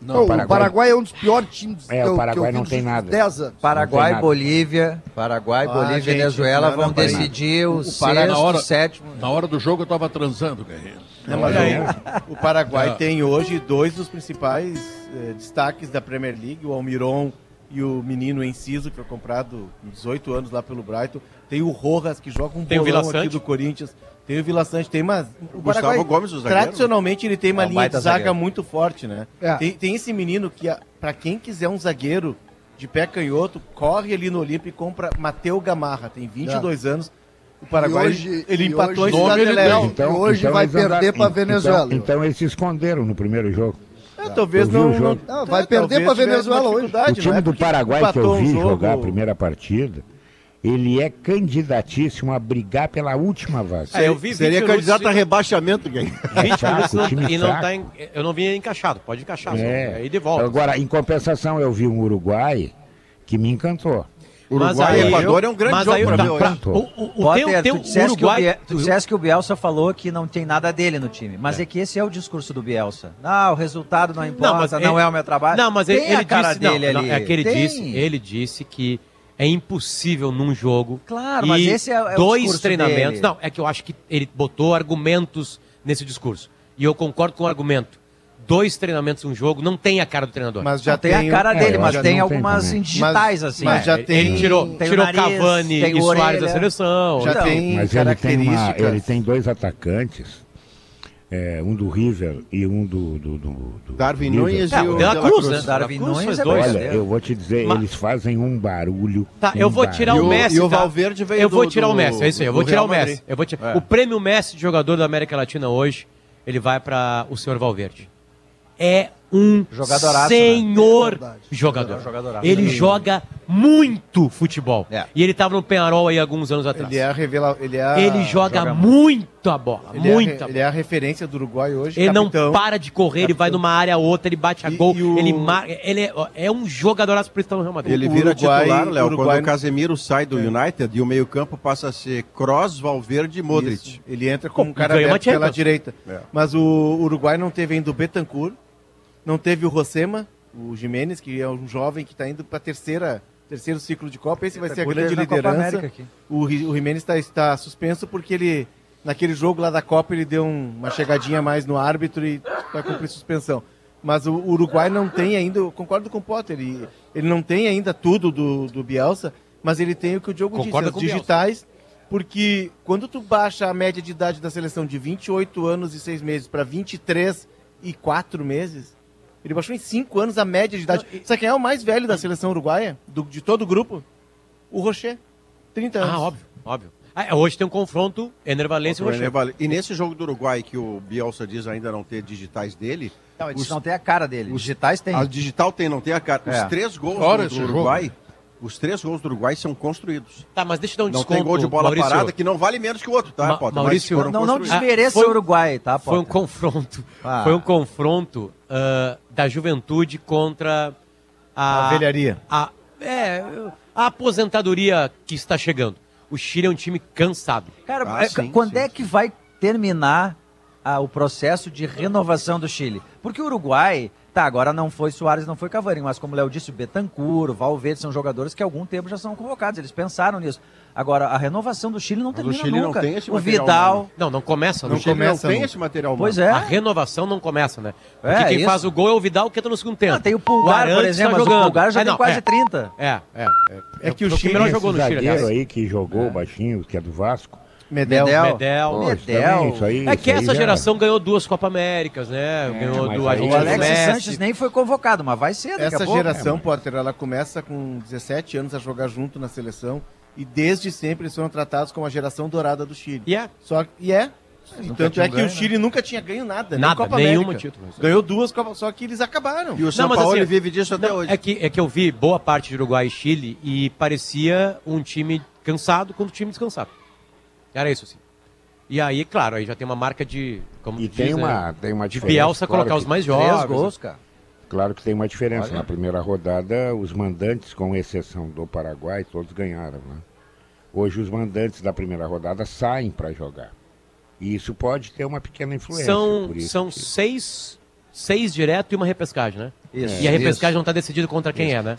Não, o Paraguai... é um dos piores times É, o Paraguai não tem nada. últimos 10 anos. Paraguai, nada. Bolívia, Paraguai, Ah, Bolívia e Venezuela vão decidir o, O Pará, na sexto, hora, sétimo. na hora do jogo eu tava transando, Guerreiro. Não, mas o, o Paraguai É. tem hoje dois dos principais eh, destaques da Premier League, o Almiron e o menino Enciso, que foi comprado com 18 anos lá pelo Brighton. Tem o Rojas, que joga um Tem o bolão aqui do Corinthians. Tem o Vila Sante, tem uma... O Gustavo Paraguai, Gomes, o zagueiro. tradicionalmente, ele tem uma É um linha de zaga zagueiro. muito forte, né? É. Tem, tem esse menino que, a- pra quem quiser um zagueiro de pé canhoto, corre ali no Olímpio e compra Mateu Gamarra, tem 22 anos. O Paraguai, hoje- ele empatou hoje- em Cidade nome ele Leste. tem. E hoje vai eles perder pra Venezuela. Então, então eles se esconderam no primeiro jogo. É, talvez não, o jogo. não- Não, vai é, perder tivesse Venezuela hoje. O time né? do Porque Paraguai que eu um vi jogar a primeira partida, ele é candidatíssimo a brigar pela última vaga. É, eu vi 20 Seria minutos candidato a e- rebaixamento. 20 fraco, minutos não- time e não tá em, eu não vi encaixado, pode encaixar. só. É. Aí de volta. Agora, em compensação, eu vi um Uruguai que me encantou. Uruguai e Equador é um grande mas jogo aí, pra tá, ver pra- hoje. o, o, o, Potter, tu, disseste que o Uruguai... Bie- tu disseste que o Bielsa falou que não tem nada dele no time. Mas é, que esse é o discurso do Bielsa. Ah, o resultado não importa, não, mas é ele- o meu trabalho. Não, mas tem ele, ele a cara disse, não, dele não, ali. é que ele Tem. disse, ele disse que é impossível num jogo. Claro, e mas esse é- é o dois discurso treinamentos. dele. Não, é que eu acho que ele botou argumentos nesse discurso. E eu concordo com o argumento. Dois treinamentos um jogo não tem a cara do treinador. Mas já Não tem a tem cara É, dele, eu mas tem tem algumas também. digitais, Mas- assim. mas já ele, tem- ele tirou, tem o tirou nariz, Cavani tem e o Soares da seleção. Já Então, tem Mas ele tem, uma, características. ele tem dois atacantes, é, um do River e um do. do, do, do Darwin River. Nunes É, e o o De La De La Cruz, né? Darwin Nunes fez é dois. Olha, Olha, eu vou te dizer, Mas- eles fazem um barulho. Tá, um eu vou tirar E o o- Messi. e o tá? Valverde veio Eu vou do- tirar o Messi, é isso aí. Eu vou tirar Real o Messi. Eu vou ti- É. O prêmio Messi de jogador da América Latina hoje, ele vai para o senhor Valverde. É um Jogadoraço, senhor né? Jogador. Jogadoraço. Ele joga muito futebol. É. E ele estava no Penharol aí alguns anos atrás. Ele é a revela... ele, é a... Ele joga, joga muito a bola, ele é a re- muita ele é a referência do Uruguai hoje, ele capitão. não para de correr, ele vai Capitão. numa área a outra, ele bate a E- gol, e o- ele marca. Ele é, é um jogadoraço por estar no Real Madrid. Ele vira Uruguai- titular, Léo, Uruguai- quando o Casemiro sai do United e o meio-campo passa a ser Kroos, Valverde e Modric. Isso. Ele entra como um cara aberto pela direita. É. Mas o Uruguai não teve ainda o Betancourt, não teve o Rosema, o Jimenez, que é um jovem que está indo para terceira terceiro ciclo de Copa. Esse vai ser a grande Copa liderança. O, o Jimenez está, está suspenso porque ele, naquele jogo lá da Copa, ele deu um- uma chegadinha mais no árbitro e vai cumprir suspensão. Mas o Uruguai não tem ainda, eu concordo com o Potter, ele, ele não tem ainda tudo do, do Bielsa, mas ele tem o que o Diogo Concorda disse, as o digitais Porque quando tu baixa a média de idade da seleção de 28 anos e 6 meses para 23 e 4 meses, ele baixou em 5 anos a média de idade. Sabe quem é o mais velho da seleção uruguaia? Do- de todo o grupo? O Rocher. 30 anos. Ah, óbvio, óbvio. Ah, hoje tem um confronto Ener Valencia e O Rocher. E nesse jogo do Uruguai, que o Bielsa diz ainda não ter digitais dele. Não, eles não tem a cara dele. Os digitais tem. A digital tem, não tem a cara. É. Os três gols Fora do, do jogo. Os três gols do Uruguai são construídos. Tá, mas deixa eu dar um não desconto. tem gol de bola Maurício. parada que não vale menos que o outro, tá, Ma- Potter? Maurício, Não, não desmereça foi o Uruguai, tá, Foi um Potter? confronto. Ah. Foi um confronto ah, da juventude contra a. A velharia. A, é, a aposentadoria que está chegando. O Chile é um time cansado. Cara, Ah, é, sim, quando sim, é que vai terminar ah, o processo de renovação do Chile? Porque o Uruguai, tá, agora não foi Soares, não foi Cavani, mas como o Léo disse, o Betancur, o Valverde são jogadores que há algum tempo já são convocados, eles pensaram nisso. Agora, a renovação do Chile não Mas o termina Chile não nunca. tem esse o Vidal, humano. Não, não começa. No no Chile começa não tem esse material humano. pois é. A renovação não começa, né? Porque É, quem isso. faz o gol é o Vidal que entra no segundo tempo. Ah, tem o Pulgar, Arantes por tá exemplo, mas o. Pulgar já tem não, quase é. 30. É, é. É, É que o Foi Chile- jogou no Chile, zagueiro aliás. aí que jogou baixinho, que é do Vasco. Medel. Medel. Medel. Isso Medel. também, isso aí, É que essa já- geração ganhou duas Copa Américas, né? ganhou mas do aí- O Messi. Sanches nem foi convocado, mas vai ser daqui a Essa pouco. geração, Potter, ela começa com 17 anos a jogar junto na seleção e desde sempre eles foram tratados como a geração dourada do Chile. E é. Só que- e é. E tanto é que ganho, o Chile nunca tinha ganho nada, nem Nada, Copa nenhum América. título. Ganhou duas Copas, só que eles acabaram. E o São mas Paulo assim, vive disso até não, hoje. É que, é que eu vi boa parte de Uruguai e Chile e parecia um time cansado contra um time descansado. Era isso, assim. E aí, claro, aí já tem uma marca de. Como E diz, tem né, uma, tem uma de diferença. Bielsa claro colocar que- os mais jovens. gols, cara. Claro que tem uma diferença. Olha. Na primeira rodada, os mandantes, com exceção do Paraguai, todos ganharam. Né? Hoje, os mandantes da primeira rodada saem para jogar. E isso pode ter uma pequena influência. São, por isso são que- seis, seis direto e uma repescagem, né? Isso, e a repescagem isso. não está decidida contra quem é, né?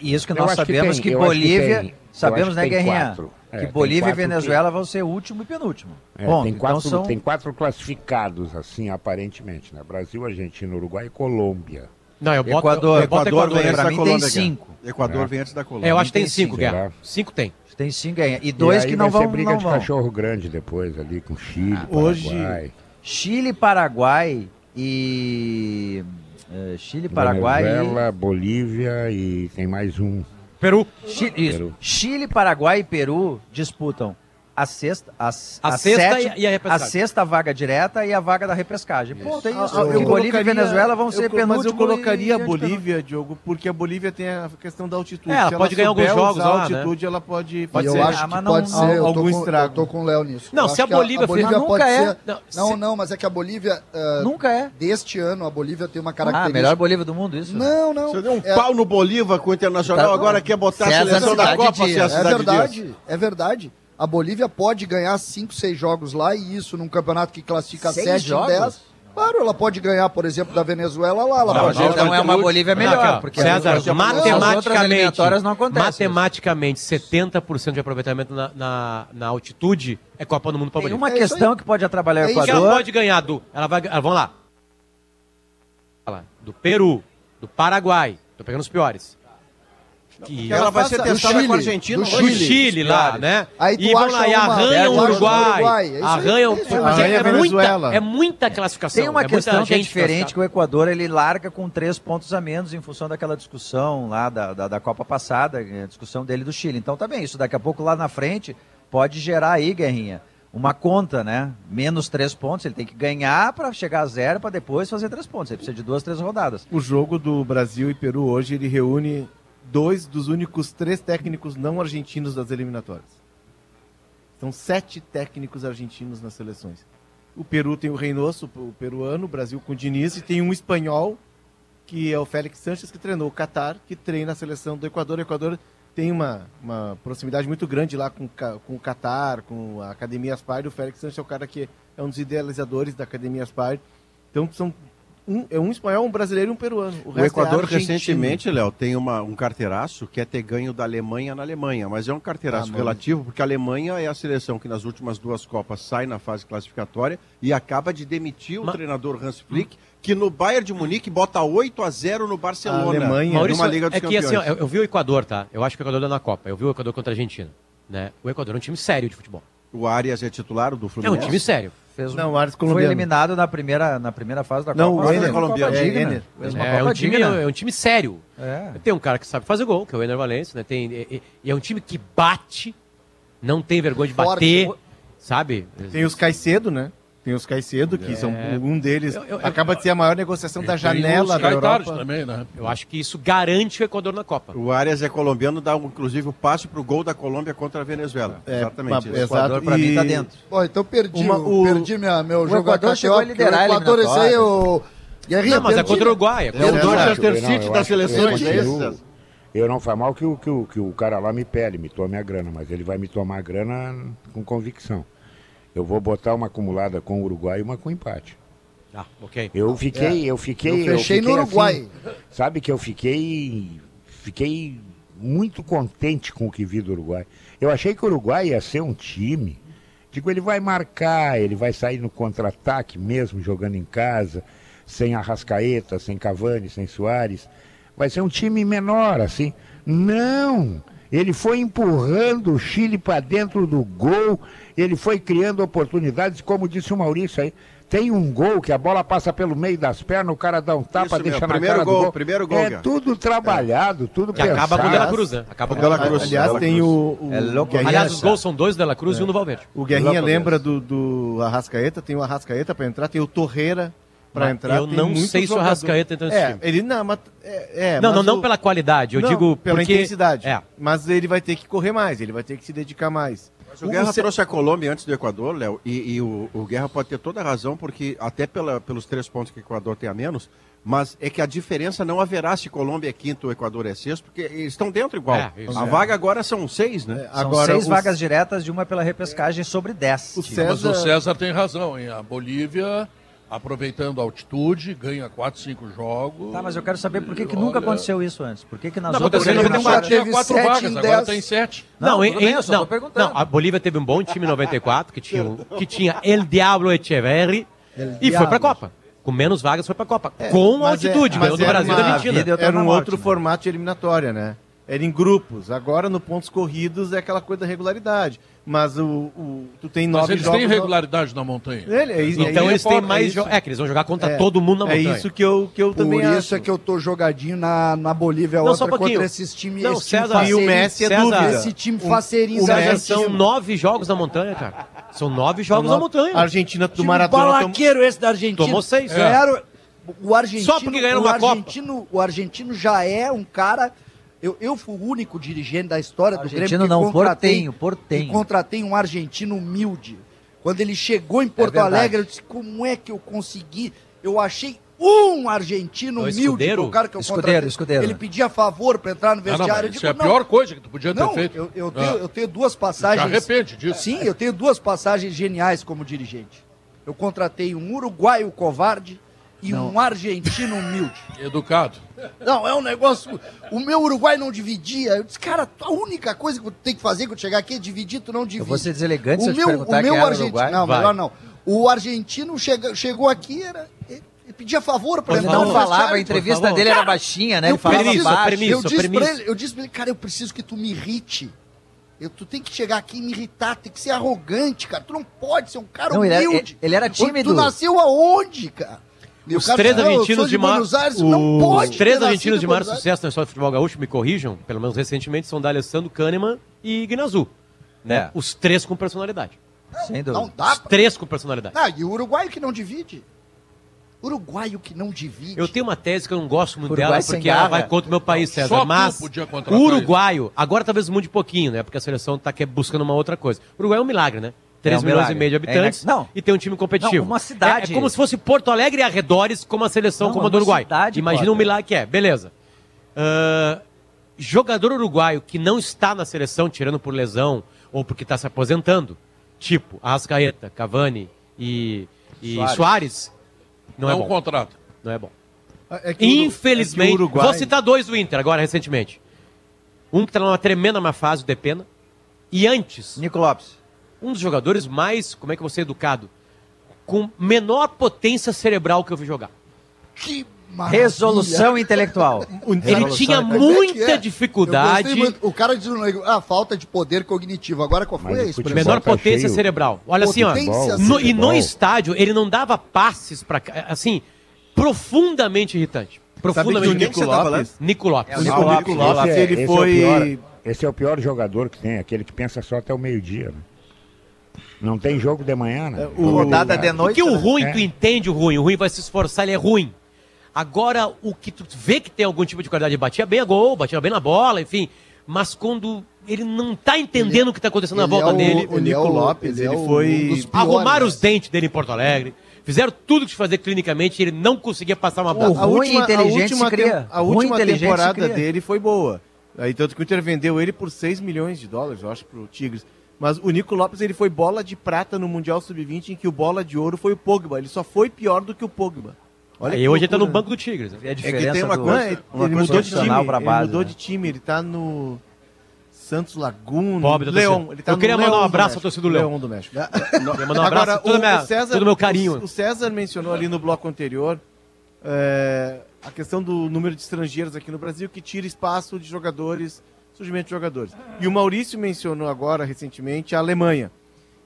E isso que nós que sabemos que, que Bolívia. Eu sabemos, né, que Guerrinha? quatro. É, que Bolívia e quatro que- Venezuela vão ser último e penúltimo. É, Ponto. tem, Então quatro, são. tem quatro classificados, assim, aparentemente. Né? Brasil, Argentina, Uruguai e Colômbia. Não, eu boto Equador. eu boto Equador Equador. vem antes da Colômbia. tem cinco. Equador É. vem antes da Colômbia. É, eu acho que tem tem cinco, cinco. Guerra. Cinco tem. Tem cinco ganha. E dois e aí que não vai vão. ser briga não de vão. cachorro grande depois ali, com Chile, hoje- Paraguai. Chile, Paraguai e. eh, Chile, Paraguai e. Venezuela, Bolívia e tem mais um. Peru. Chile, isso. Peru. Chile, Paraguai e Peru disputam a sexta, a, A a sexta sétima- e a repescagem. a sexta vaga direta e a vaga da repescagem. Ponto, é isso. Ah, ah, Porque Bolívia e Venezuela vão eu ser co- Mas eu colocaria e a. Bolívia, Diogo, porque a Bolívia tem a questão da altitude. É, ela Se pode ganhar alguns jogos a altitude, ela pode E fazer eu acho Ah, que não- pode ser, eu algum com, estrago. eu tô com o Léo nisso. Não, Eu se a Bolívia Bolívia fez- Mas pode nunca é. ser... Não, Não, se- não, mas é que a Bolívia, ah, Nunca é. deste ano, a Bolívia tem uma Ah, característica... melhor Bolívia do mundo, isso? Não, não. Você deu um é, pau no Bolívar com o Internacional, Tá- agora quer botar a seleção da Copa ser a É Cidade verdade, é verdade. A Bolívia pode ganhar 5, 6 jogos lá e isso num campeonato que classifica Seis 7 em jogos? 10. Claro, ela pode ganhar, por exemplo, da Venezuela lá. Ela Não, pode então ganhar é uma Bolívia Não, melhor, ó, porque César, matematicamente, não acontecem. matematicamente, 70% de aproveitamento na, na, na altitude é Copa do Mundo para Tem Bolívia. uma É questão que pode atrapalhar o É que ela Equador. pode ganhar do. Ela vai. ah, vamos lá. Do Peru, do Paraguai. Tô pegando os piores. Que Ela vai ser testada Chile, com a Argentina. do Chile. Chile lá, né? Aí tu e vão lá e perde o o Uruguai. Uruguai, é Arranham. é é, Arranha é a muita, Venezuela. é muita classificação. Tem uma é questão que é diferente, que o Equador ele larga com três pontos a menos em função daquela discussão lá da, da, da Copa passada, a discussão dele do Chile. Então tá bem, isso daqui a pouco lá na frente pode gerar aí, Guerrinha, uma conta, né? Menos três pontos, ele tem que ganhar para chegar a zero para depois fazer três pontos. Ele precisa de duas, três rodadas. O jogo do Brasil e Peru hoje, ele reúne dois dos únicos três técnicos não argentinos das eliminatórias. São sete técnicos argentinos nas seleções. O Peru tem o Reynoso, o peruano, o Brasil com o Diniz, e tem um espanhol, que é o Félix Sanches, que treinou o Catar, que treina a seleção do Equador. O Equador tem uma, uma proximidade muito grande lá com, com o Catar, com a Academia Aspire. O Félix Sanches é o cara que é um dos idealizadores da Academia Aspire. Então são um, é um espanhol, um brasileiro e um peruano. O, O resto é Equador argentino. recentemente, Léo, tem uma, um carteiraço que é ter ganho da Alemanha na Alemanha, mas é um carteiraço Ah, mas- relativo, porque a Alemanha é a seleção que nas últimas duas Copas sai na fase classificatória e acaba de demitir o Ma- treinador Hans Flick, que no Bayern de Munique bota 8 a 0 no Barcelona. A Alemanha- numa Maurício, Liga dos é que assim, ó, Campeões. eu, eu vi o Equador, tá? Eu acho que o Equador deu na Copa. Eu vi o Equador contra a Argentina. Né? O Equador é um time sério de futebol. O Arias é titular do É um Fluminense? time sério. Fez um- Não, o Ares Foi eliminado na primeira, na primeira fase da Não, Copa. o Ener Fez uma colombiano. É. Fez uma É Copa um, time, é um time sério. É. Tem um cara que sabe fazer gol, que é o Ener Valencia, né? Tem, e, e- e é um time que bate, não tem vergonha de Forte. bater, sabe? Tem os Caicedo, né? Tem os Caicedo, que são um deles. Eu- eu- acaba de ser a maior negociação da Tem janela os da Europa. também, né? Eu acho que isso garante o Equador na Copa. O Arias é colombiano, dá um, inclusive o passe pro gol da Colômbia contra a Venezuela. É, Exatamente exato. Equador, pra mim, tá E- dentro. Bom, então perdi, Uma- o, o- perdi minha, meu o jogo Equador chegou a liderar O Equador, esse aí, o... Guerrinha, Não, mas é contra o Uruguai. É É contra o o Uruguai. Manchester Eu não, City eu das eu seleções, é eu- Eu não faz mal que o, que, o, que o cara lá me pele, me tome a grana, mas ele vai me tomar a grana com convicção. Eu vou botar uma acumulada com o Uruguai e uma com empate. Ah, ok. Eu fiquei, eu fiquei. Eu fechei no fiquei Uruguai. assim, sabe que eu fiquei. Fiquei muito contente com o que vi do Uruguai. Eu achei que o Uruguai ia ser um time. Digo, ele vai marcar, ele vai sair no contra-ataque mesmo, jogando em casa, sem Arrascaeta, sem Cavani, sem Soares. Vai ser um time menor, assim. Não! Ele foi empurrando o Chile para dentro do gol, ele foi criando oportunidades, como disse o Maurício aí. Tem um gol que a bola passa pelo meio das pernas, o cara dá um tapa, Isso deixa mesmo, na primeiro cara gol, do gol. primeiro gol, É tudo trabalhado, tudo Que acaba com o De La pensado. Cruz, né? Acaba com O De La o De La Cruz. Aliás, Dela tem o, o É louco. Aliás, os gols são dois do De La Cruz e um do Valverde. O Guerrinha lembra do, do Arrascaeta, tem o Arrascaeta pra entrar, tem o Torreira pra Mas entrar. eu tem não sei se o. Arrascaeta entra nesse é, time. Ele não, mas, é, é, não, mas não, não o- pela qualidade, eu não, digo pela porque... intensidade. É. Mas ele vai ter que correr mais, ele vai ter que se dedicar mais. Mas o Guerra Ce- trouxe a Colômbia antes do Equador, Léo, e, e o, o Guerra pode ter toda a razão, porque até pela- pelos três pontos que o Equador tem a menos, mas é que a diferença não haverá se Colômbia é quinto ou Equador é sexto, porque eles estão dentro igual. É, a vaga agora são seis, né? São Agora, seis o- vagas diretas de uma pela repescagem sobre dez. O. César- Mas o César tem razão, hein? A Bolívia, aproveitando a altitude, ganha 4, 5 jogos. Tá, mas eu quero saber por que, que Olha- nunca aconteceu isso antes. Por que, que nas Não, outras aconteceu em Porque 94. já tinha teve quatro sete vagas, em agora tem 7. Não, tudo em- bem, eu só tô não, perguntando. não, a Bolívia teve um bom time em 94, que tinha, que tinha El Diablo Echeverri, El e foi pra Diablo. Copa. Com menos vagas foi pra Copa. com mas é- altitude, mas ganhou do era Brasil e uma da Argentina. vida- Era um morte, outro né? formato de eliminatória, né? Era em grupos. Agora, no pontos corridos, é aquela coisa da regularidade. Mas o, o- tu tem Mas nove eles jogos... têm regularidade na montanha. Ele, é, isso- Então é eles isso- têm é mais isso. jogos. É, que eles vão jogar contra É, todo mundo na É montanha. isso que eu, que eu Por também isso acho. é que eu tô jogadinho na, na Bolívia, Não, outra contra esses times. Não, esse time César- E o. Messi é César- dúvida. Esse time O- faceirinho o são nove jogos na montanha, cara. São nove jogos na montanha. A Argentina do Time Maratona... tom- balaqueiro esse da Argentina. Tomou seis. É. O argentino, Só porque ganharam o uma Copa. argentino, O argentino já é um cara... Eu, eu fui o único dirigente da história do Grêmio Argentino que não, contratei, portenho, portenho. que contratei um argentino humilde. Quando ele chegou em Porto verdade. Alegre, eu disse, como é que eu consegui? Eu achei um argentino O humilde, o cara que eu Escudeiro, contratei. escudeiro. Ele pedia favor para entrar no não, vestiário. mas eu isso é a digo, não, pior coisa que tu podia ter não, feito. Eu, eu tenho, Ah. eu tenho duas passagens. Se arrepende disso. Sim, eu tenho duas passagens geniais como dirigente. Eu contratei um uruguaio covarde e um argentino humilde. Educado. Não, é um negócio. O meu Uruguai não dividia. Eu disse, cara, a única coisa que tu tem que fazer quando chegar aqui é dividir, tu não divide. Eu vou ser deselegante se o eu te meu, perguntar o meu era argentino. Uruguai. Não, Vai. melhor não. O argentino chega, chegou aqui, era, ele pedia favor para Ele não falava, a entrevista dele era Cara, baixinha, né? Eu Ele falava preciso- baixo. permisso, eu disse permisso. pra ele, eu disse pra ele, cara, eu preciso que tu me irrite. Eu, tu tem que chegar aqui e me irritar, tem que ser arrogante, cara. Tu não pode ser um cara Não, ele era- humilde. ele era Tu tímido. nasceu aonde, cara? E Os três "Não, argentinos de Aires, não Os três argentinos de maior sucesso na história do futebol gaúcho, me corrijam, pelo menos recentemente, são D'Alessandro, Kahneman e Guinazu. Né? É. Os três com personalidade. Sem Não dúvida. dá Os pra... três com personalidade. Ah, e o uruguaio que não divide. Uruguaio que não divide. Eu tenho uma tese que eu não gosto muito Uruguai dela, sem porque ela garra. vai contra o meu país, César. Só mas o uruguaio, agora talvez mude um pouquinho, né? Porque a seleção está buscando uma outra coisa. O Uruguai é um milagre, né? 3 um milhões milagre. e meio de É habitantes inac- não. e tem um time competitivo. Não, uma cidade. É, é como se fosse Porto Alegre e arredores, como a seleção Não, como a é do uma Uruguai. cidade, Imagina Potter. um milagre que é, beleza. Ah, jogador uruguaio que não está na seleção, tirando por lesão ou porque está se aposentando, tipo Arrascaeta, Cavani e, e Soares. Soares, não, é Não bom. contrata. Não é bom. É que o Uru- Infelizmente, é que o Uruguai- vou citar dois do Inter agora recentemente. Um que está numa tremenda má fase, o Depena. E antes, Nico Lopes. Um dos jogadores mais, como é que eu vou ser educado? Com menor potência cerebral que eu vi jogar. Que maravilha. Resolução intelectual. Ele tinha é que muita é? dificuldade. O cara diz ah, falta de poder cognitivo. Agora qual foi Mas a o expressão? futebol Menor tá potência cheio. cerebral. Olha assim, ó. Potência no- e no estádio, ele não dava passes para assim, profundamente irritante. Profundamente você tava lá? Nico Lopes. É, o Nico Nico Lopes, Lopes, Esse é- ele esse é o foi... pior. Esse é o pior jogador que tem, aquele que pensa só até o meio-dia. Né? Não tem jogo de manhã, né? o- Rodada de noite. Porque o né? ruim, É. tu entende o ruim, o ruim vai se esforçar, ele é ruim. Agora, o que tu vê que tem algum tipo de qualidade, batia bem a gol, batia bem na bola, enfim. Mas quando ele não tá entendendo o que tá acontecendo na Ele volta é o- dele, o ele é Nico Lopes, ele é ele o- foi- um arrumaram os dentes dele em Porto Alegre, fizeram tudo que se fazer clinicamente e ele não conseguia passar uma bola. O cria. a Ruim e última inteligente se temporada dele foi boa. Aí tanto que o Inter vendeu ele por 6 milhões de dólares, eu acho, pro Tigres. Mas o Nico Lopes ele foi bola de prata no Mundial Sub-20, em que o bola de ouro foi o Pogba. Ele só foi pior do que o Pogba. Olha que hoje ele tá no banco do Tigres. né? Vê a diferença tem uma do, coisa- ele, uma ele coisa mudou de time. base, ele mudou né? de time, ele tá no Santos Laguna, Pobre Leão. Ele tá Eu queria mandar um abraço torcida do Leão. Leão do México. Queria mandar um abraço, todo, minha, todo meu carinho. O, o César mencionou ali no bloco anterior é, a questão do número de estrangeiros aqui no Brasil que tira espaço de jogadores, surgimento de jogadores. E o Maurício mencionou agora, recentemente, a Alemanha.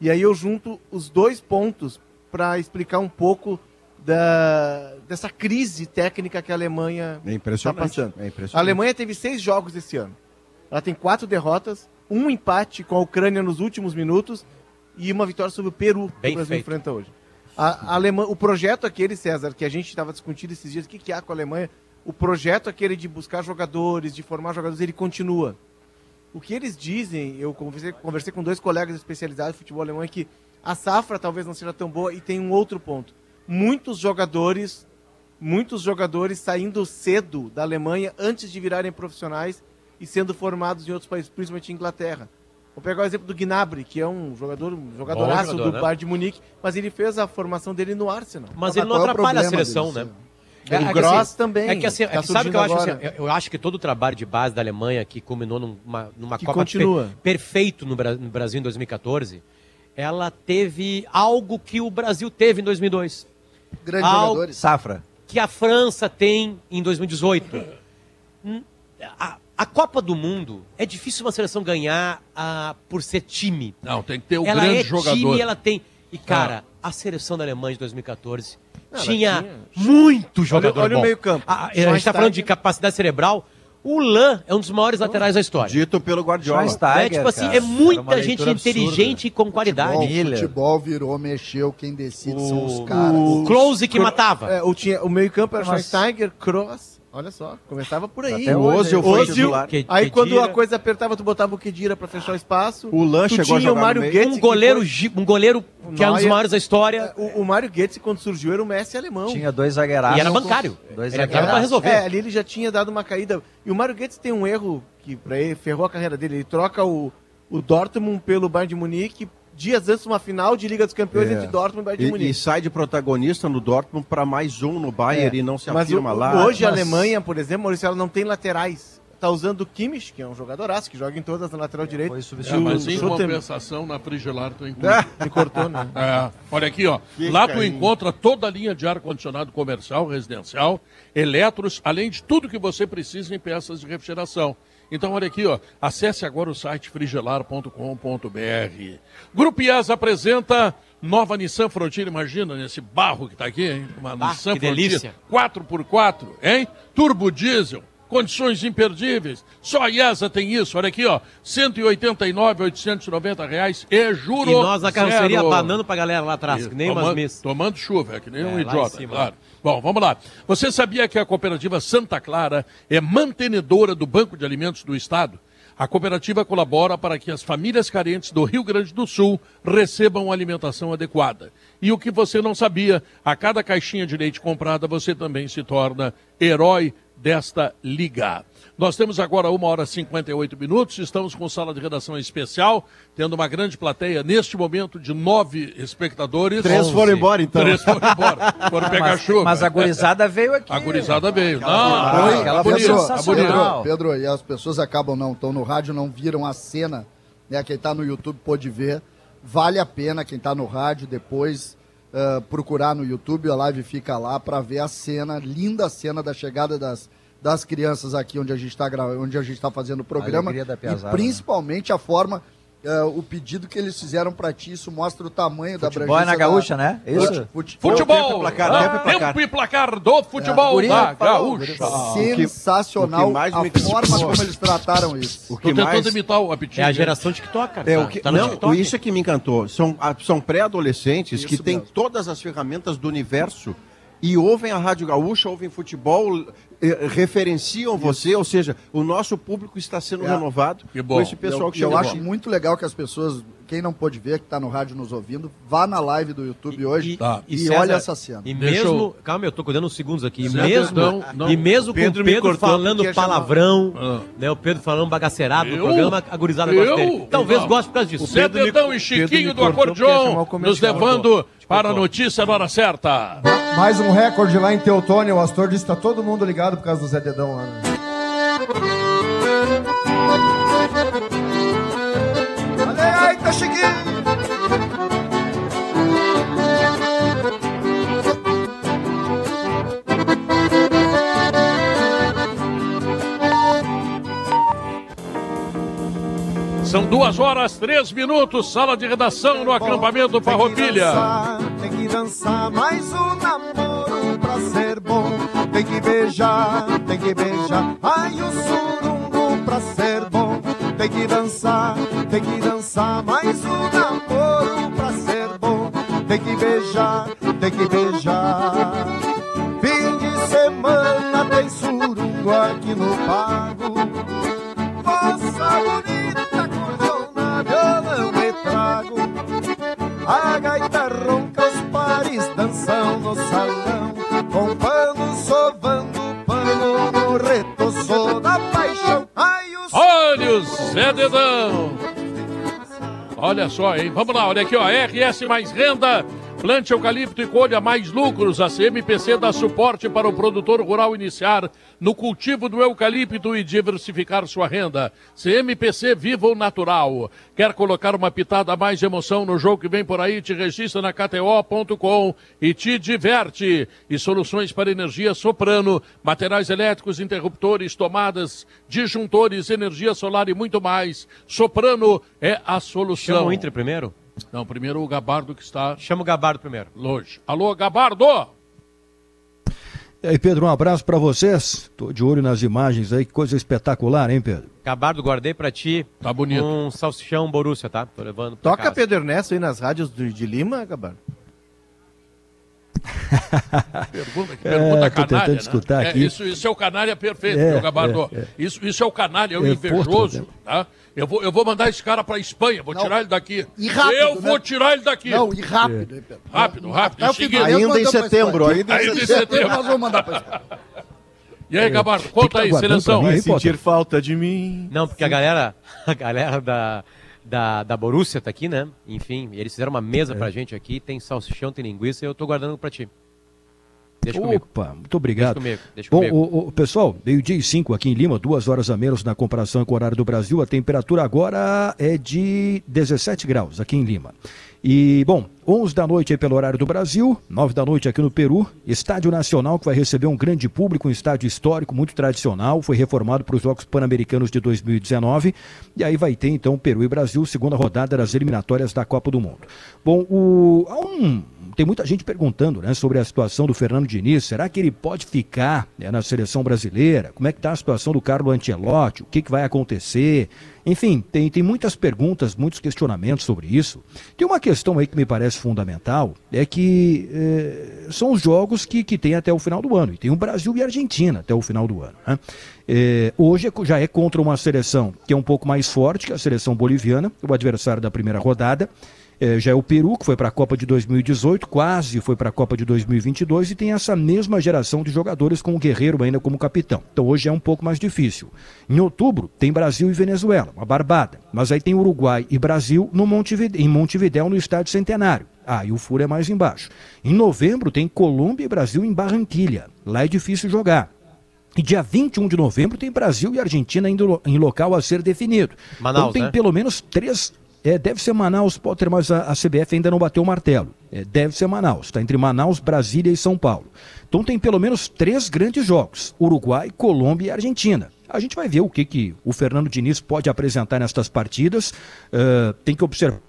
E aí eu junto os dois pontos para explicar um pouco da, dessa crise técnica que a Alemanha É está impressionante. passando. É. A Alemanha teve seis jogos esse ano. Ela tem quatro derrotas, um empate com a Ucrânia nos últimos minutos e uma vitória sobre o Peru que Bem o Brasil feito. enfrenta hoje. A, a Alemanha, o projeto aquele, César, que a gente estava discutindo esses dias, o que, que há com a Alemanha? O projeto aquele de buscar jogadores, de formar jogadores, ele continua. O que eles dizem, eu conversei, conversei com dois colegas especializados em futebol alemão, é que a safra talvez não seja tão boa e tem um outro ponto. Muitos jogadores, muitos jogadores saindo cedo da Alemanha antes de virarem profissionais e sendo formados em outros países, principalmente Inglaterra. Vou pegar o exemplo do Gnabry, que é um jogador, um jogadoraço jogador, do né? Bayern de Munique, mas ele fez a formação dele no Arsenal. Mas Mas ele não é atrapalha a problema seleção, dele, né? É, o que Gross assim, também. É que assim, tá é que sabe o que eu acho assim, eu, eu acho que todo o trabalho de base da Alemanha que culminou numa, numa Que Copa continua. perfeito no, Bra- no Brasil em 2014, ela teve algo que o Brasil teve em 2002, Grandes jogadores. Safra. que a França tem em 2018. Hum, A, a Copa do Mundo é difícil uma seleção ganhar ah, por ser time. Não, tem que ter o ela grande é jogador. time, ela tem. E cara, a seleção da Alemanha de 2014 ela tinha, tinha- muito jogador olha o bom. meio-campo. A, a gente está falando de capacidade cerebral. O Lan é um dos maiores laterais da história. Dito pelo Guardiola. Schweinsteiger, É, tipo assim, cara. é muita gente inteligente e com qualidade. Miller. futebol virou, mexeu, quem decide são os O- caras. O Close que matava. É, o, tinha, o meio-campo era Mas- Schweinsteiger, Kroos. Olha só, começava por aí. Até O hoje, foi Ozil, titular. Que- Aí que quando a coisa apertava, tu botava o Kedira pra fechar o espaço. O Lan Tu chegou a tinha o Mário no meio. Goetze, Um goleiro, foi- um goleiro que é um dos maiores da história. O, o Mário Goetze, quando surgiu, era o Messi alemão. Tinha dois zagueiraços. E era bancário. Dois Ele entrava pra resolver. É, ali ele já tinha dado uma caída. E o Mário Goetze tem um erro que pra ele ferrou a carreira dele. Ele troca o, o Dortmund pelo Bayern de Munique dias antes de uma final de Liga dos Campeões É. entre Dortmund e Bayern de E, e Munique. sai de protagonista no Dortmund para mais um no Bayern e não se Mas afirma o- lá. hoje a Mas- Alemanha, por exemplo, Maurício, ela não tem laterais. Tá usando o Kimmich, que é um jogadoraço, que joga em todas na lateral direita. Foi É, mas em compensação, na Frigelar tu inclui. Me cortou, né? É, olha aqui, ó. Fica Lá tu aí. encontra toda a linha de ar-condicionado comercial, residencial, eletros, além de tudo que você precisa em peças de refrigeração. Então, olha aqui, ó. Acesse agora o site frigelar.com.br. Grupo IAS apresenta nova Nissan Frontier. Imagina nesse barro que tá aqui, hein? Uma Ah, Nissan que Frontier delícia. 4x4, hein? Turbo diesel. Condições imperdíveis. Só a IESA tem isso. Olha aqui, ó. 189,890 reais e juro E nós na carroceria zero. banando pra galera lá atrás, que nem Tomando- umas missas. Tomando chuva, é que nem É, um idiota, cima. claro. Bom, vamos lá. Você sabia que a cooperativa Santa Clara é mantenedora do Banco de Alimentos do Estado? A cooperativa colabora para que as famílias carentes do Rio Grande do Sul recebam alimentação adequada. E o que você não sabia, a cada caixinha de leite comprada você também se torna herói desta liga. Nós temos agora uma hora e 58 minutos, estamos com sala de redação especial, tendo uma grande plateia neste momento de nove espectadores. Três foram embora, então. Três foram embora, foram pegar Mas, chuva. mas a gurizada veio aqui. A gurizada veio. Não, Ah, foi tá bonito. sensacional. Pedro, Pedro, e as pessoas acabam não, estão no rádio, não viram a cena, né? Quem está no YouTube pode ver. Vale a pena, quem está no rádio, depois ah, procurar no YouTube, a live fica lá para ver a cena, linda cena da chegada das, das crianças aqui onde a gente está onde a gente está fazendo o programa. E piazada, principalmente a forma ah, o pedido que eles fizeram para ti, isso mostra o tamanho da Futebol é na da- gaúcha, né? Isso? Fute- fute- Futebol! Tempo e placar, Ah, tempo e placar. tempo e placar do futebol Guri, da Gaúcha. Sensacional o que mais a me- forma como eles trataram isso. O Tô que tentando mais... imitar o apetite. É a geração TikTok, cara. É, o que, tá não, TikTok. isso é que me encantou. São, ah, são pré-adolescentes que têm todas as ferramentas do universo e ouvem a Rádio Gaúcha, ouvem futebol, eh, referenciam você, ou seja, o nosso público está sendo É. renovado com esse pessoal eu, que eu chega acho muito legal que as pessoas, quem não pôde ver, que está no rádio nos ouvindo, vá na live do YouTube hoje Tá. e, César, olha essa cena. E Deixa mesmo. eu- Calma, eu tô cuidando uns segundos aqui. E mesmo, então, não. e mesmo O Pedro com o Pedro falando palavrão, Ah. né? O Pedro falando bagacerado no programa, a gurizada Eu? gosta dele. Talvez Não. goste por causa disso. Zé Pedro me- Dedão e Chiquinho do Acordeon nos levando para a notícia na hora certa. Mais um recorde lá em Teutônia. O Astor disse que tá todo mundo ligado por causa do Zé Dedão lá. Né? Tá chiquinho! São duas horas, três minutos, sala de redação no acampamento Farroupilha. Tem que dançar mais um namoro pra ser bom. Tem que beijar, tem que beijar. Ai, o surungo pra ser bom. Tem que dançar, tem que dançar mais um namoro pra ser bom. Tem que beijar, tem que beijar. Fim de semana tem surungo aqui no pago. Moça bonita, cordiona, violão e trago. A gaita ronca, os pares dançam no salão. Com pano sovando, Olha o Zé Dedão. Olha só, hein? Vamos lá, olha aqui, ó. RS mais renda. Plante eucalipto e colha mais lucros. A CMPC dá suporte para o produtor rural iniciar no cultivo do eucalipto e diversificar sua renda. CMPC Viva Natural. Quer colocar uma pitada mais de emoção no jogo que vem por aí? Te registra na KTO.com e te diverte. E soluções para energia soprano, materiais elétricos, interruptores, tomadas, disjuntores, energia solar e muito mais. Soprano é a solução. Chama o Inter primeiro? Não, primeiro o Gabardo que está Chama o Gabardo primeiro. longe. Alô, Gabardo! E aí, Pedro, um abraço pra vocês. Tô de olho nas imagens aí, que coisa espetacular, hein, Pedro? Gabardo, guardei pra ti Tá bonito. um salsichão Borussia, tá? Tô levando pra Toca casa. Pedro Ernesto aí nas rádios do- de Lima, Gabar. Pergunta, que É, pergunta tô canalha, tentando né? escutar É, aqui. isso, isso é o canalha perfeito, É, meu Gabardo. é, é. Isso, isso é o canalha, é o É, invejoso, tá? Eu vou, eu vou mandar esse cara pra Espanha, vou Não. tirar ele daqui. E rápido, eu né? vou tirar ele daqui. Não, e rápido, Pedro? Rápido, rápido. Mês Ainda em setembro, ainda em Ainda em setembro. Nós vamos mandar Espanha. E aí, Gabardo, conta tá aí, seleção. Aí, Sentir falta de mim. Não, porque a galera, a galera da, da, da Borussia tá aqui, né? Enfim, eles fizeram uma mesa É. pra gente aqui, tem salsichão, tem linguiça e eu tô guardando pra ti. Deixa comigo. Opa, muito obrigado. Deixa comigo, deixa Bom, o, o- pessoal, meio-dia e cinco aqui em Lima, duas horas a menos na comparação com o horário do Brasil. A temperatura agora é de 17 graus aqui em Lima. E, bom, 11 da noite aí pelo horário do Brasil, 9 da noite aqui no Peru. Estádio Nacional que vai receber um grande público, um estádio histórico, muito tradicional. Foi reformado para os Jogos Pan-Americanos de 2019. E aí vai ter, então, Peru e Brasil, segunda rodada das eliminatórias da Copa do Mundo. Bom, o, há um, tem muita gente perguntando né, sobre a situação do Fernando Diniz. Será que ele pode ficar né, na seleção brasileira? Como é que está a situação do Carlo Ancelotti? O que, que vai acontecer? Enfim, tem, tem muitas perguntas, muitos questionamentos sobre isso. Tem uma questão aí que me parece fundamental, é que eh, são os jogos que, que tem até o final do ano. E tem o Brasil e a Argentina até o final do ano. Né? Eh, hoje é já é contra uma seleção que é um pouco mais forte que a seleção boliviana, o adversário da primeira rodada. É, já é o Peru, que foi para a Copa de 2018, quase foi para a Copa de 2022 e tem essa mesma geração de jogadores com o Guerreiro ainda como capitão. Então hoje é um pouco mais difícil. Em outubro tem Brasil e Venezuela, uma barbada. Mas aí tem Uruguai e Brasil no Montevideo, em Montevidéu, no Estádio Centenário. Ah, e o furo é mais embaixo. Em novembro tem Colômbia e Brasil em Barranquilha. Lá é difícil jogar. E dia 21 de novembro tem Brasil e Argentina indo em local a ser definido. Manaus, então tem né? pelo menos três É, deve ser Manaus, Potter, mas a, a CBF ainda não bateu o martelo. É, deve ser Manaus. Está entre Manaus, Brasília e São Paulo. Então tem pelo menos três grandes jogos: Uruguai, Colômbia e Argentina. A gente vai ver o que, que o Fernando Diniz pode apresentar nestas partidas. Uh, tem que observar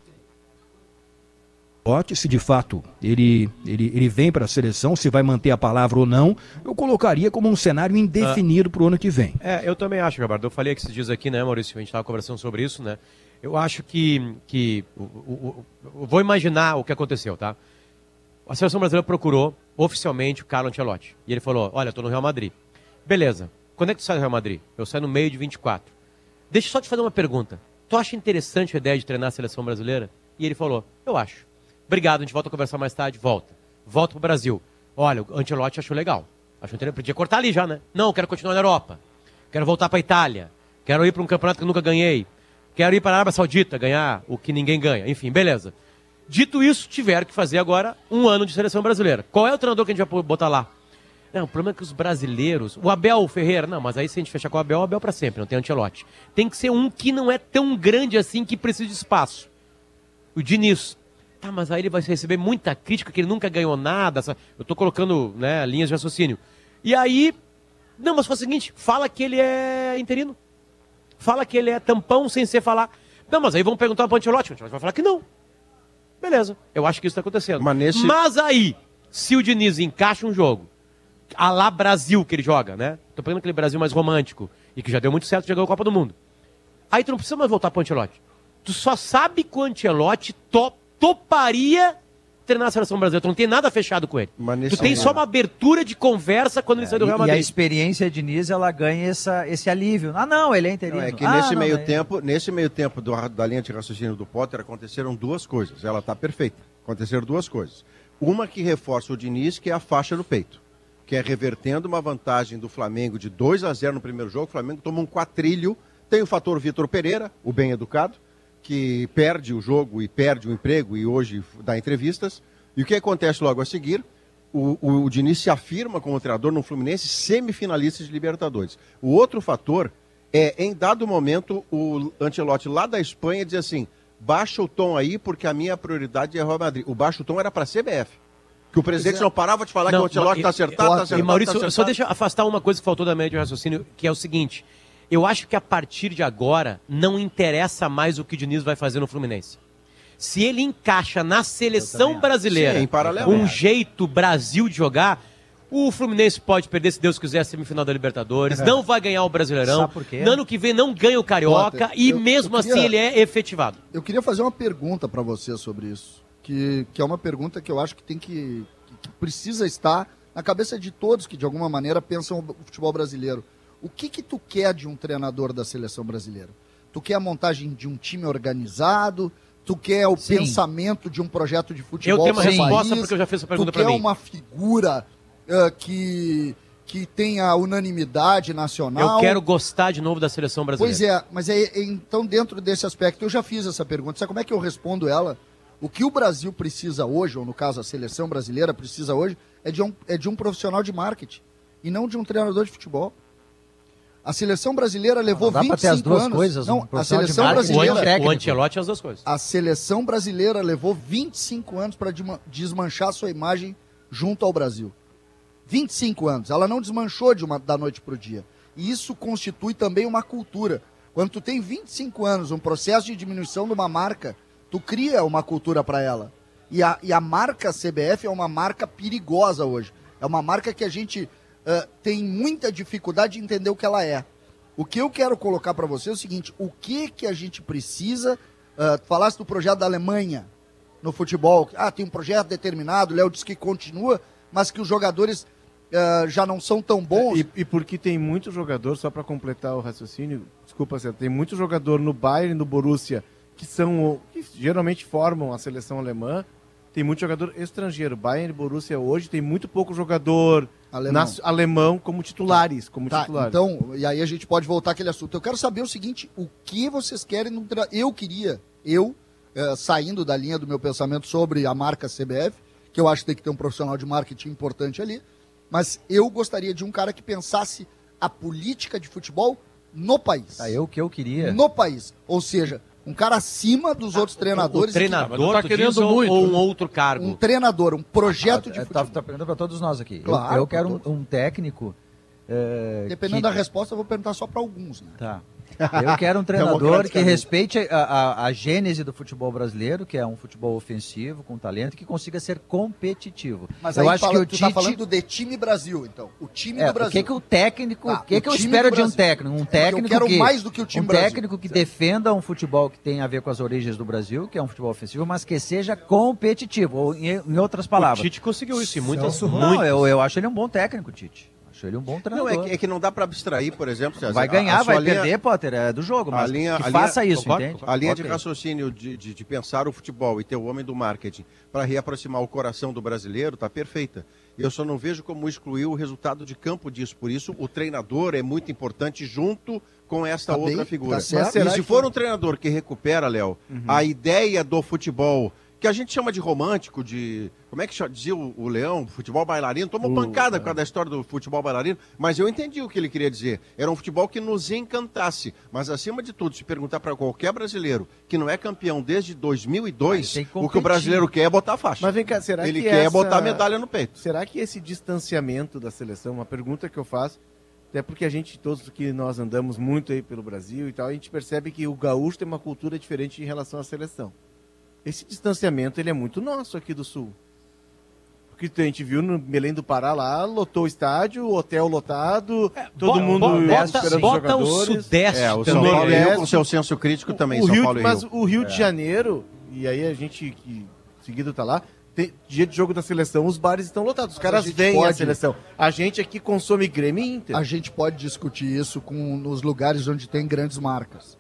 se de fato ele, ele, ele vem para a seleção, se vai manter a palavra ou não, eu colocaria como um cenário indefinido para o ano que vem. É, eu também acho, Gabardo. Eu falei que esses dias aqui, né, Maurício? A gente estava conversando sobre isso, né? Eu acho que. que o, o, o, vou imaginar o que aconteceu, tá? A seleção brasileira procurou oficialmente o Carlo Ancelotti. E ele falou: Olha, estou no Real Madrid. Beleza. Quando é que tu sai do Real Madrid? Eu saio no meio de 24. Deixa eu só te fazer uma pergunta. Tu acha interessante a ideia de treinar a seleção brasileira? E ele falou: Eu acho. Obrigado, a gente volta a conversar mais tarde. Volta. Volta pro Brasil. Olha, o Ancelotti achou legal. Achou interessante. Podia cortar ali já, né? Não, quero continuar na Europa. Quero voltar para Itália. Quero ir para um campeonato que eu nunca ganhei. Quero ir para a Arábia Saudita ganhar o que ninguém ganha. Enfim, beleza. Dito isso, tiveram que fazer agora um ano de seleção brasileira. Qual é o treinador que a gente vai botar lá? Não, o problema é que os brasileiros. O Abel Ferreira, não, mas aí se a gente fechar com o Abel, o Abel para sempre, não tem antelote. Tem que ser um que não é tão grande assim que precisa de espaço. O Diniz. Tá, mas aí ele vai receber muita crítica que ele nunca ganhou nada. Eu tô colocando né, linhas de raciocínio. E aí. Não, mas foi o seguinte: fala que ele é interino fala que ele é tampão sem ser falar. Não, mas aí vão perguntar para o Ancelotti, o Ancelotti vai falar que não. Beleza, eu acho que isso está acontecendo. Mas, nesse... mas aí, se o Diniz encaixa um jogo, a lá Brasil que ele joga, né? Tô pegando aquele Brasil mais romântico e que já deu muito certo, já ganhou a Copa do Mundo. Aí tu não precisa mais voltar para o Ancelotti. Tu só sabe que o Ancelotti to toparia treinar a seleção brasileira. Tu não tem nada fechado com ele. Tu tem só uma abertura de conversa quando é, ele sai do Real Madrid. E a experiência de Diniz, ela ganha essa, esse alívio. Ah, não, ele é interino. Não, é que ah, nesse, não, meio não, tempo, é... nesse meio tempo do, da linha de raciocínio do Potter aconteceram duas coisas. Ela está perfeita. Aconteceram duas coisas. Uma que reforça o Diniz, que é a faixa no peito. Que é revertendo uma vantagem do Flamengo de 2 a 0 no primeiro jogo. O Flamengo toma um quatrilho. Tem o fator Vitor Pereira, o bem educado, que perde o jogo e perde o emprego e hoje dá entrevistas. E o que acontece logo a seguir? O, o, o Diniz se afirma como treinador no Fluminense semifinalista de Libertadores. O outro fator é, em dado momento, o Ancelotti lá da Espanha diz assim, baixa o tom aí porque a minha prioridade é Real Madrid. O baixo tom era para a CBF. Que o presidente é. não parava de falar não, que o Ancelotti está acertado, está acertado, E Maurício, tá acertado. só deixa afastar uma coisa que faltou da média de raciocínio, que é o seguinte. Eu acho que a partir de agora não interessa mais o que o Diniz vai fazer no Fluminense se ele encaixa na seleção brasileira Sim, um jeito Brasil de jogar, o Fluminense pode perder, se Deus quiser, a semifinal da Libertadores, é. não vai ganhar o Brasileirão. Sabe por quê? No ano que vem não ganha o Carioca Potter, e eu, mesmo eu queria, assim ele é efetivado. Eu queria fazer uma pergunta para você sobre isso, que, que é uma pergunta que eu acho que tem que, que precisa estar na cabeça de todos que de alguma maneira pensam o futebol brasileiro. O que que tu quer de um treinador da seleção brasileira? Tu quer a montagem de um time organizado? Tu quer o Sim. pensamento de um projeto de futebol? Eu tenho uma resposta país, porque eu já fiz essa pergunta para mim. Tu quer uma figura uh, que que tenha unanimidade nacional. Eu quero gostar de novo da seleção brasileira. Pois é, mas é, é, então dentro desse aspecto eu já fiz essa pergunta. Sabe como é que eu respondo ela? O que o Brasil precisa hoje, ou no caso a seleção brasileira precisa hoje, é de um, é de um profissional de marketing e não de um treinador de futebol. A seleção brasileira levou não, 25 as duas anos. Coisas, não, a seleção brasileira. O Ancelotti as duas coisas. A seleção brasileira levou 25 anos para desmanchar sua imagem junto ao Brasil. 25 anos. Ela não desmanchou de uma, da noite para o dia. E isso constitui também uma cultura. Quando tu tem 25 anos, um processo de diminuição de uma marca, tu cria uma cultura para ela. E a, e a marca CBF é uma marca perigosa hoje. É uma marca que a gente uh, tem muita dificuldade de entender o que ela é. O que eu quero colocar para você é o seguinte: o que que a gente precisa? Uh, falasse do projeto da Alemanha no futebol. Ah, tem um projeto determinado. Léo disse que continua, mas que os jogadores uh, já não são tão bons. E, e porque tem muito jogador, só para completar o raciocínio, desculpa, Cê, tem muito jogador no Bayern no Borussia que são que geralmente formam a seleção alemã. Tem muito jogador estrangeiro. Bayern e Borussia hoje tem muito pouco jogador alemão, nas, alemão como titulares, como tá, titulares. Então, e aí a gente pode voltar àquele assunto. Eu quero saber o seguinte: o que vocês querem no Eu queria, eu, eh, saindo da linha do meu pensamento sobre a marca CBF, que eu acho que tem que ter um profissional de marketing importante ali, mas eu gostaria de um cara que pensasse a política de futebol no país. Ah, eu que eu queria. No país. Ou seja, Um cara acima dos outros O treinadores. treinador, tá querendo muito, ou um outro cargo? Um treinador, um projeto de Ah, futebol. tá, tá perguntando para todos nós aqui. Eu- Claro, eu, quero um, um técnico. eh, Dependendo que- da resposta, eu vou perguntar só para alguns. Né? Tá. Eu quero um treinador que respeite a, a, a gênese do futebol brasileiro, que é um futebol ofensivo, com talento, que consiga ser competitivo. Mas eu aí acho fala- que o tu Tite... tá falando de time Brasil, então. O time É, do o Brasil. que, que o técnico, Tá, o que, que eu o espero de um técnico? Um É, porque eu técnico quero que, mais do que o time um Brasil. técnico que defenda um futebol que tem a ver com as origens do Brasil, que é um futebol ofensivo, mas que seja competitivo, ou em, em outras palavras. O Tite conseguiu isso em muitas, Não, eu, eu acho ele um bom técnico, Tite. Acho ele um bom Não, treinador. é que, é que não dá para abstrair, por exemplo, César, Vai a- ganhar, a sua vai linha- perder, Potter, é do jogo, mas a linha, que a faça linha- isso, concordo, entende? A linha de raciocínio de, de, de pensar o futebol e ter o homem do marketing para reaproximar o coração do brasileiro está perfeita. Eu só não vejo como excluir o resultado de campo disso. Por isso, o treinador é muito importante junto com esta Tá outra bem, figura. tá e se for um treinador que recupera, Léo, Uhum. a ideia do futebol que a gente chama de romântico, de. Como é que dizia o, o Leão? Futebol bailarino. Tomou pancada por causa da história do futebol bailarino, mas eu entendi o que ele queria dizer. Era um futebol que nos encantasse. Mas, acima de tudo, se perguntar para qualquer brasileiro que não é campeão desde 2002, tem que o que o brasileiro quer é botar a faixa. Mas vem cá, será ele que quer essa- botar a medalha no peito. Será que esse distanciamento da seleção, uma pergunta que eu faço, até porque a gente, todos que nós andamos muito aí pelo Brasil e tal, a gente percebe que o gaúcho tem uma cultura diferente em relação à seleção. Esse distanciamento, ele é muito nosso aqui do Sul. Porque a gente viu no Belém do Pará lá, lotou o estádio, hotel lotado, todo bo- mundo bo- bota- esperando os bota o jogadores. Sudeste É, o São também. Paulo e Rio com seu senso crítico também, o São Rio, Paulo e Mas Rio. o Rio de É. Janeiro, e aí a gente que seguido tá lá, tem- dia de jogo da seleção, os bares estão lotados. Os Mas caras a pode- seleção. A gente aqui consome Grêmio e Inter. A gente pode discutir isso com nos lugares onde tem grandes marcas.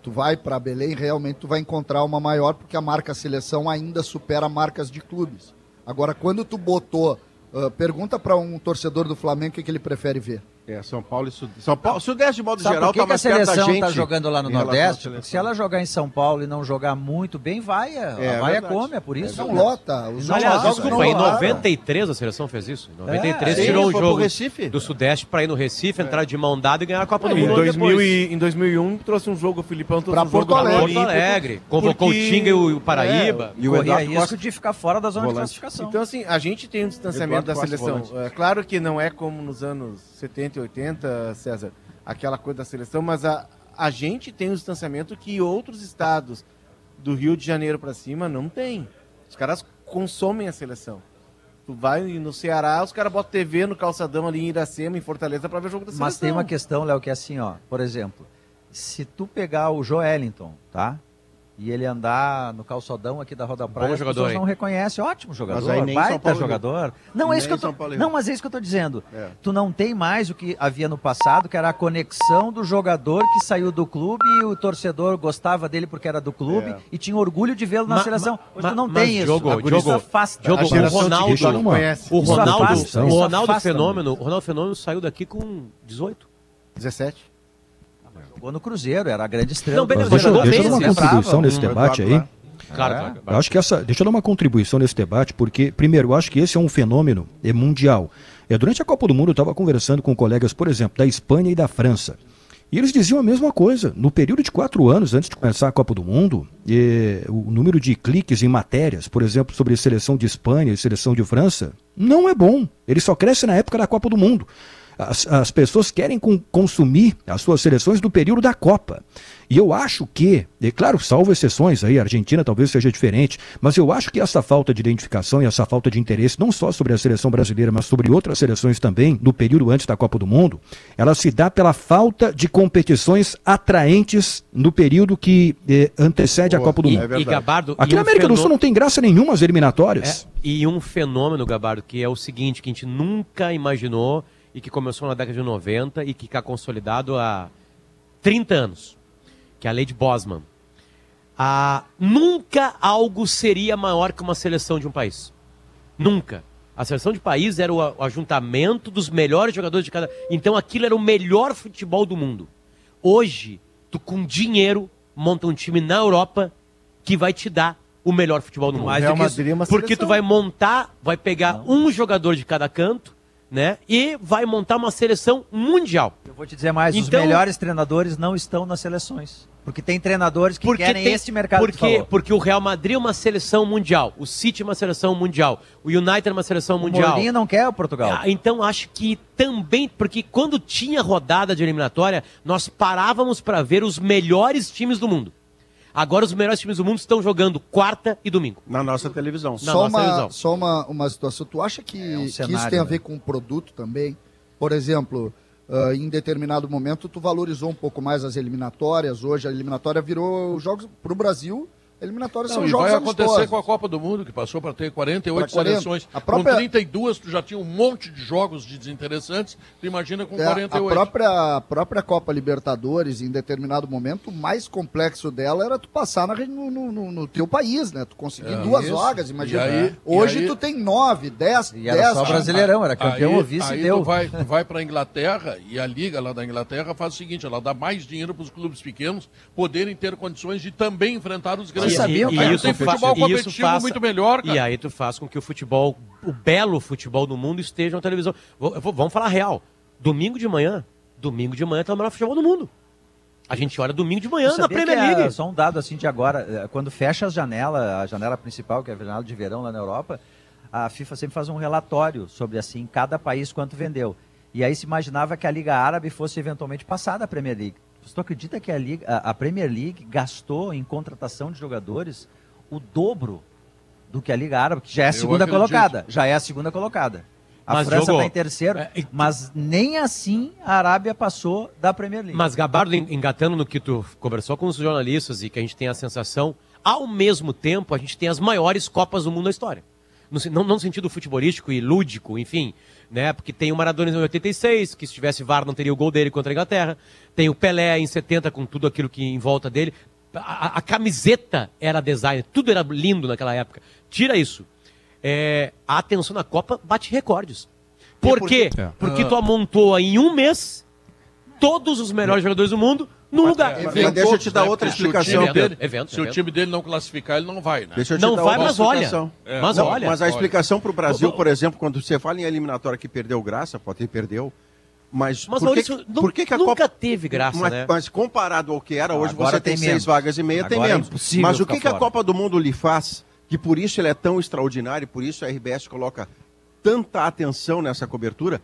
Tu vai para Belém, realmente tu vai encontrar uma maior, porque a marca seleção ainda supera marcas de clubes. Agora, quando tu botou, ah, pergunta para um torcedor do Flamengo o que, que ele prefere ver. É, São Paulo e Sudeste. São Paulo, Sudeste, de modo Sabe geral, por que, tá que a mais perto da seleção gente. está jogando lá no Nordeste? Porque se ela jogar em São Paulo e não jogar muito bem, vai. A, É, a vaia verdade. come, é por isso. Não né? lota. Os Não, Aliás, jogos desculpa, não em lotaram. 93 a seleção fez isso. Em 93 É, tirou sim, um jogo Recife. do Sudeste para ir no Recife, entrar de mão dada e ganhar a Copa do Mundo. 2000 depois. e, em 2001 trouxe um jogo, o Filipão trouxe Pra um jogo Porto Alegre. no Porto Alegre. Convocou porque- o Tinga e o Paraíba. E o Corria Eduardo risco de ficar fora da zona de classificação. Então, assim, a gente tem um distanciamento da seleção. É claro que não é como nos anos 70 e 80, César, aquela coisa da seleção, mas a, a gente tem um distanciamento que outros estados do Rio de Janeiro para cima não tem. Os caras consomem a seleção. Tu vai no Ceará, os caras botam TV no calçadão ali em Iracema, em Fortaleza, para ver o jogo da seleção. Mas tem uma questão, Léo, que é assim, ó. Por exemplo, se tu pegar o Joelinton, tá? E ele andar no calçadão aqui da Roda Praia, as jogador, pessoas hein? não reconhecem. Ótimo jogador, Mas aí nem São baita Paulo e Rio. jogador. Não, é isso que eu tô... São Paulo. Não, mas é isso que eu tô dizendo. É. Tu não tem mais o que havia no passado, que era a conexão do jogador que saiu do clube e o torcedor gostava dele porque era do clube É. e tinha orgulho de vê-lo na Ma- seleção. ma- Hoje tu não mas, tem isso. Diogo, isso afasta. Diogo, A o Ronaldo, uma- conhece. o Isso Ronaldo, afasta, o isso Ronaldo afasta Fenômeno, o Ronaldo Fenômeno saiu daqui com 18. 17. Jogou no Cruzeiro, era a grande estrela. Não, beleza. Deixa, deixa eu dar uma contribuição nesse um debate aí. Claro, É. Eu acho que essa. Deixa eu dar uma contribuição nesse debate, porque, primeiro, eu acho que esse é um fenômeno é, mundial. É, durante a Copa do Mundo, eu estava conversando com colegas, por exemplo, da Espanha e da França. E eles diziam a mesma coisa. No período de quatro anos antes de começar a Copa do Mundo, eh, o número de cliques em matérias, por exemplo, sobre seleção de Espanha e seleção de França, não é bom. Ele só cresce na época da Copa do Mundo. As, as pessoas querem com- consumir as suas seleções no período da Copa. E eu acho que, é claro, salvo exceções aí, a Argentina talvez seja diferente, mas eu acho que essa falta de identificação e essa falta de interesse, não só sobre a seleção brasileira, mas sobre outras seleções também, no período antes da Copa do Mundo, ela se dá pela falta de competições atraentes no período que eh, antecede a Boa. Copa do E, Mundo. e Gabardo. Aqui e na um América do fenô- Sul não tem graça nenhuma as eliminatórias. É, e um fenômeno, Gabardo, que é o seguinte, que a gente nunca imaginou e que começou na década de 90 e que está consolidado há 30 anos, que é a lei de Bosman. Ah, nunca algo seria maior que uma seleção de um país. Nunca. A seleção de país era o, ajuntamento dos melhores jogadores de cada. Então aquilo era o melhor futebol do mundo. Hoje, tu com dinheiro monta um time na Europa que vai te dar o melhor futebol do mundo. Mais do que isso, Porque tu vai montar, vai pegar um jogador de cada canto, né? E vai montar uma seleção mundial. Eu vou te dizer mais, os Então- melhores treinadores não estão nas seleções. Porque tem treinadores que Porque querem tem- esse mercado porque, porque o Real Madrid é uma seleção mundial, o City é uma seleção mundial, o United é uma seleção O mundial. Mourinho não quer o Portugal. Ah, Então acho que também, porque quando tinha rodada de eliminatória, nós parávamos para ver os melhores times do mundo. Agora os melhores times do mundo estão jogando quarta e domingo. Na nossa televisão. Na Só, nossa uma, televisão. só uma, uma situação. Tu acha que, que isso cenário, tem a né? ver com o produto também? Por exemplo, ah, em determinado momento, tu valorizou um pouco mais as eliminatórias. Hoje a eliminatória virou jogos para o Brasil. Eliminatórias Não, são e jogos vai acontecer amistosos. com a Copa do Mundo, que passou para ter 48 Pra 40. seleções. A própria- Com 32, tu já tinha um monte de jogos de desinteressantes. Tu imagina com É, 48. a própria, a própria Copa Libertadores, em determinado momento, o mais complexo dela era tu passar na, no, no- no- no teu país, né? Tu conseguir É, duas isso. vagas, imagina. Aí- Hoje aí- tu tem nove, dez, E era dez. só brasileirão, era campeão aí, ou vice aí deu. Tu vai, tu vai para Inglaterra e a liga lá da Inglaterra faz o seguinte: ela dá mais dinheiro para os clubes pequenos poderem ter condições de também enfrentar os grandes. Sabiam, Aí cara, tu isso tem futebol e competitivo isso faça- muito melhor, cara. E aí tu faz com que o futebol, o belo futebol do mundo esteja na televisão. Vou- eu vou- vamos falar real. Domingo de manhã, domingo de manhã tá o melhor futebol do mundo. A gente olha domingo de manhã na Premier é League. Só um dado assim de agora, eh, quando fecha as janelas, a janela principal, que é a janela de verão lá na Europa, a FIFA sempre faz um relatório sobre assim cada país quanto vendeu. E aí se imaginava que a Liga Árabe fosse eventualmente passar da Premier League. Você acredita que a, Liga, a, Premier League gastou em contratação de jogadores o dobro do que a Liga Árabe, que já é a segunda colocada. Já é a segunda colocada. A Mas, França está em terceiro, é, mas nem assim a Arábia passou da Premier League. Mas, Gabardo, en- engatando no que tu conversou com os jornalistas e que a gente tem a sensação, ao mesmo tempo, a gente tem as maiores Copas do mundo da história. No, não, não no sentido futebolístico e lúdico, enfim, né? Porque tem o Maradona em 86, que se tivesse VAR não teria o gol dele contra a Inglaterra. Tem o Pelé em 70 com tudo aquilo que em volta dele. A, a- a camiseta era design, tudo era lindo naquela época. Tira isso. É, a atenção na Copa bate recordes. Por quê? É. Porque tu amontoa em um mês todos os melhores jogadores do mundo num lugar. mas deixa eu te dar outra Porque se o explicação, dele-. Evento, Se o evento. time dele não classificar, ele não vai, né? Deixa eu te Não dar vai, outra mas olha. explicação. É. Mas Não, olha. mas a explicação para o Brasil, por exemplo, quando você fala em eliminatória que perdeu graça, pode ter perdeu, mas, Mas, por, Maurício, que, por que, que a nunca Copa... teve graça, mas, né? mas comparado ao que era, hoje Agora você tem, tem seis vagas e meia, tem Agora é menos. impossível mas o que, que a. Copa do Mundo lhe faz, que por isso ele é tão extraordinário, por isso a RBS coloca tanta atenção nessa cobertura,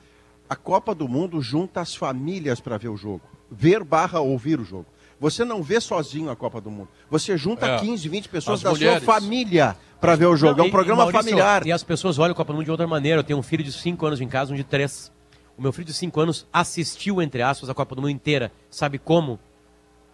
a Copa do Mundo junta as famílias para ver o jogo. Ver barra ouvir o jogo. Você não vê sozinho a Copa do Mundo. Você junta É. 15, 20 pessoas As da mulheres. sua família para ver o jogo. Não, é um e- programa e, Maurício, familiar. E as pessoas olham o Copa do Mundo de outra maneira. Eu tenho um filho de 5 anos em casa, um de 3. O meu filho de 5 anos assistiu, entre aspas, a Copa do Mundo inteira. Sabe como?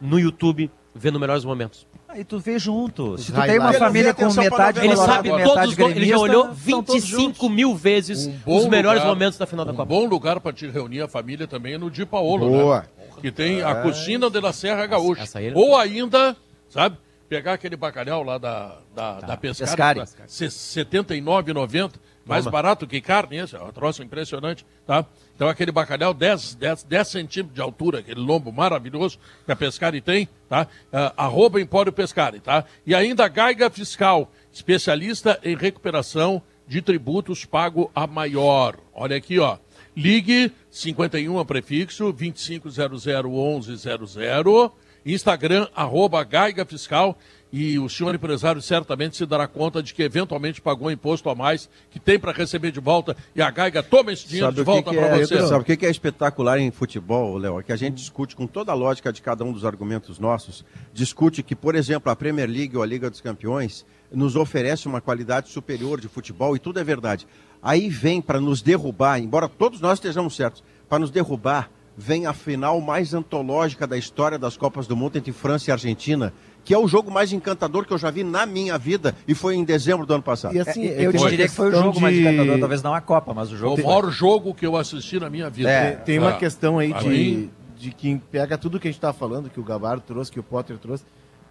No YouTube, vendo melhores momentos. Aí tu vê junto. Se tu tem uma Ele não família com metade novela Ele sabe todos. Ele já olhou estão todos 25 juntos. mil vezes Um os melhores lugar- momentos da final da Um Copa. bom lugar para te reunir a família também é no Di Paolo, Boa. né? Que tem a Cucina de la Serra Gaúcha. essa ele- Ou ainda, sabe, pegar aquele bacalhau lá da, da, da Pescari, Pescari. por se- R$ 79,90, mais barato que carne, esse é um troço impressionante, tá? Então aquele bacalhau 10, 10, 10 centímetros de altura, aquele lombo maravilhoso que a Pescari tem, tá? Ah, arroba Empório Pescari, tá? E ainda Gaiga Fiscal, especialista em recuperação de tributos pago a maior. Olha aqui, ó. Ligue 51 a prefixo 25001100. Instagram, arroba Gaiga Fiscal. E o senhor empresário certamente se dará conta de que eventualmente pagou imposto a mais, que tem para receber de volta, e a Gaiga toma esse dinheiro Sabe de volta para é, você. Sabe o que que é espetacular em futebol, Léo? É que a gente discute com toda a lógica de cada um dos argumentos nossos. Discute que, por exemplo, a Premier League ou a Liga dos Campeões nos oferece uma qualidade superior de futebol e tudo é verdade. Aí vem para nos derrubar, embora todos nós estejamos certos, para nos derrubar, vem a final mais antológica da história das Copas do Mundo entre França e Argentina, que é o jogo mais encantador que eu já vi na minha vida e foi em dezembro do ano passado. E assim, É, eu uma diria que foi o jogo mais de- encantador, talvez não a Copa, mas o jogo. Foi o maior jogo que eu assisti na minha vida. É, Tem, tem uma Ah, questão aí de, de quem pega tudo que a gente tá falando, que o Gabardo trouxe, que o Potter trouxe.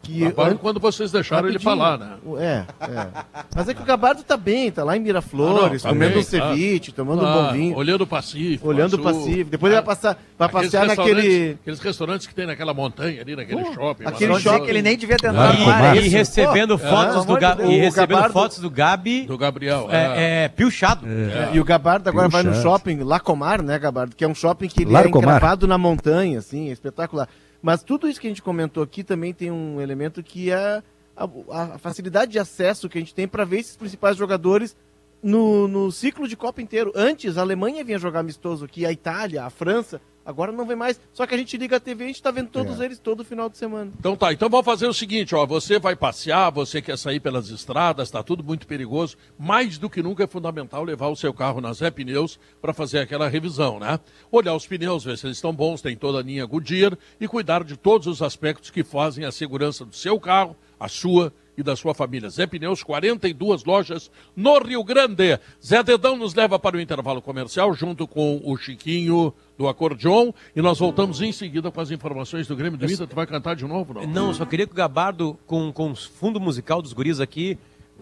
Que Gabardo, quando vocês deixaram ele Rapidinho. falar, né? É, é. Mas é que o Gabardo tá bem, tá lá em Miraflores, Ah, não, tá comendo bem, um ceviche, tá. tomando um Ah, bom vinho. Olhando o Pacífico. Olhando o. Pacífico. Depois ele vai passar, vai passear naquele. restaurantes- Aqueles restaurantes que tem naquela montanha ali, naquele shopping. aquele shopping que ele nem devia ter entrado E, é e recebendo fotos do amor Ga- de Deus. e O recebendo Gabardo- fotos do Gabi. Do Gabriel. É, é, pilchado. E o Gabardo agora vai no shopping Lacomar, né, Gabardo? Que é um shopping que ele é encravado na montanha, assim, é espetacular. Mas tudo isso que a gente comentou aqui também tem um elemento que é a, a facilidade de acesso que a gente tem para ver esses principais jogadores no, no ciclo de Copa inteiro. Antes, a Alemanha vinha jogar amistoso aqui, a Itália, a França, agora não vem mais. Só que a gente liga a TV e a gente tá vendo todos É. eles todo final de semana. Então tá, então vamos fazer o seguinte, ó, você vai passear, você quer sair pelas estradas, tá tudo muito perigoso, mais do que nunca é fundamental levar o seu carro na Zé Pneus para fazer aquela revisão, né? Olhar os pneus, ver se eles estão bons, tem toda a linha Goodyear e cuidar de todos os aspectos que fazem a segurança do seu carro, a sua e da sua família. Zé Pneus, 42 lojas no Rio Grande. Zé Dedão nos leva para o intervalo comercial junto com o Chiquinho do acordeon e nós voltamos em seguida com as informações do Grêmio do Inter. Tu vai cantar de novo, não? Não, eu só queria que o Gabardo, com, com o fundo musical dos guris aqui,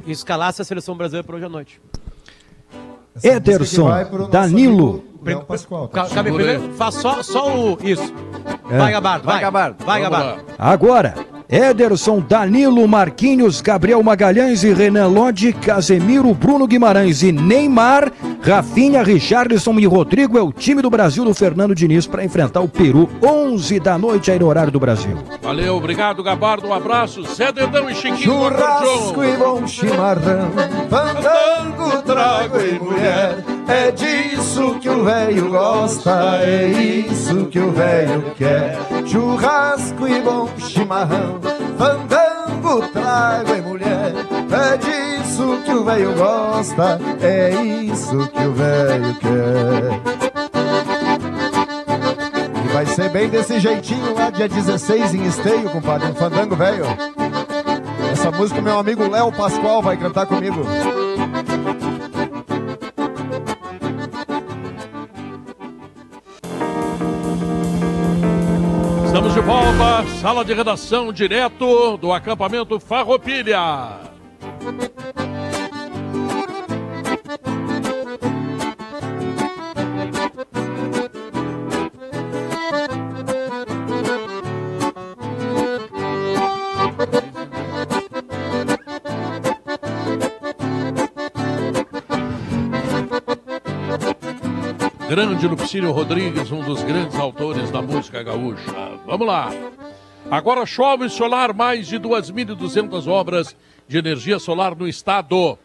escalasse a seleção brasileira para hoje à noite. Ederson, Danilo. Léo Pascoal. tá? Ca- Cabe primeiro, faz só, só o. Isso. É. Vai, Gabardo, vai. Gabardo. Vai, Gabardo. Agora, Ederson, Danilo, Marquinhos, Gabriel Magalhães e Renan Lodi, Casemiro, Bruno Guimarães e Neymar, Rafinha, Richarlison e Rodrigo é o time do Brasil do Fernando Diniz para enfrentar o Peru, 11 da noite aí no horário do Brasil. Valeu, obrigado, Gabardo. Um abraço. Zé Dedão e Chiquinho Churrasco e bom chimarrão, fandango, trago e mulher. É disso que o velho gosta, é isso que o velho quer. Churrasco e bom chimarrão, fandango, trago e mulher. É disso que o velho gosta, é isso que o velho quer. E vai ser bem desse jeitinho lá, dia 16 em Esteio, compadre, um fandango velho. Essa música meu amigo Léo Pascoal vai cantar comigo. Estamos de volta, sala de redação direto do acampamento Farroupilha. Grande Lupicínio Rodrigues, um dos grandes autores da música gaúcha. Vamos lá. Agora chove solar, mais de 2.200 obras de energia solar no estado.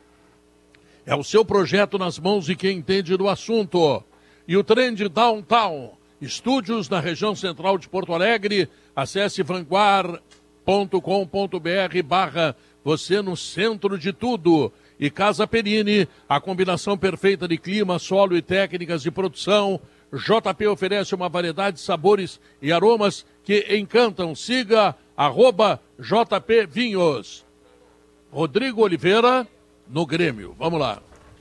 É o seu projeto nas mãos de quem entende do assunto. E o Trend Downtown, estúdios na região central de Porto Alegre. Acesse vanguard.com.br barra você no centro de tudo. E Casa Perini, a combinação perfeita de clima, solo e técnicas de produção. JP oferece uma variedade de sabores e aromas que encantam. Siga arroba JP Vinhos. Rodrigo Oliveira no Grêmio. Vamos lá.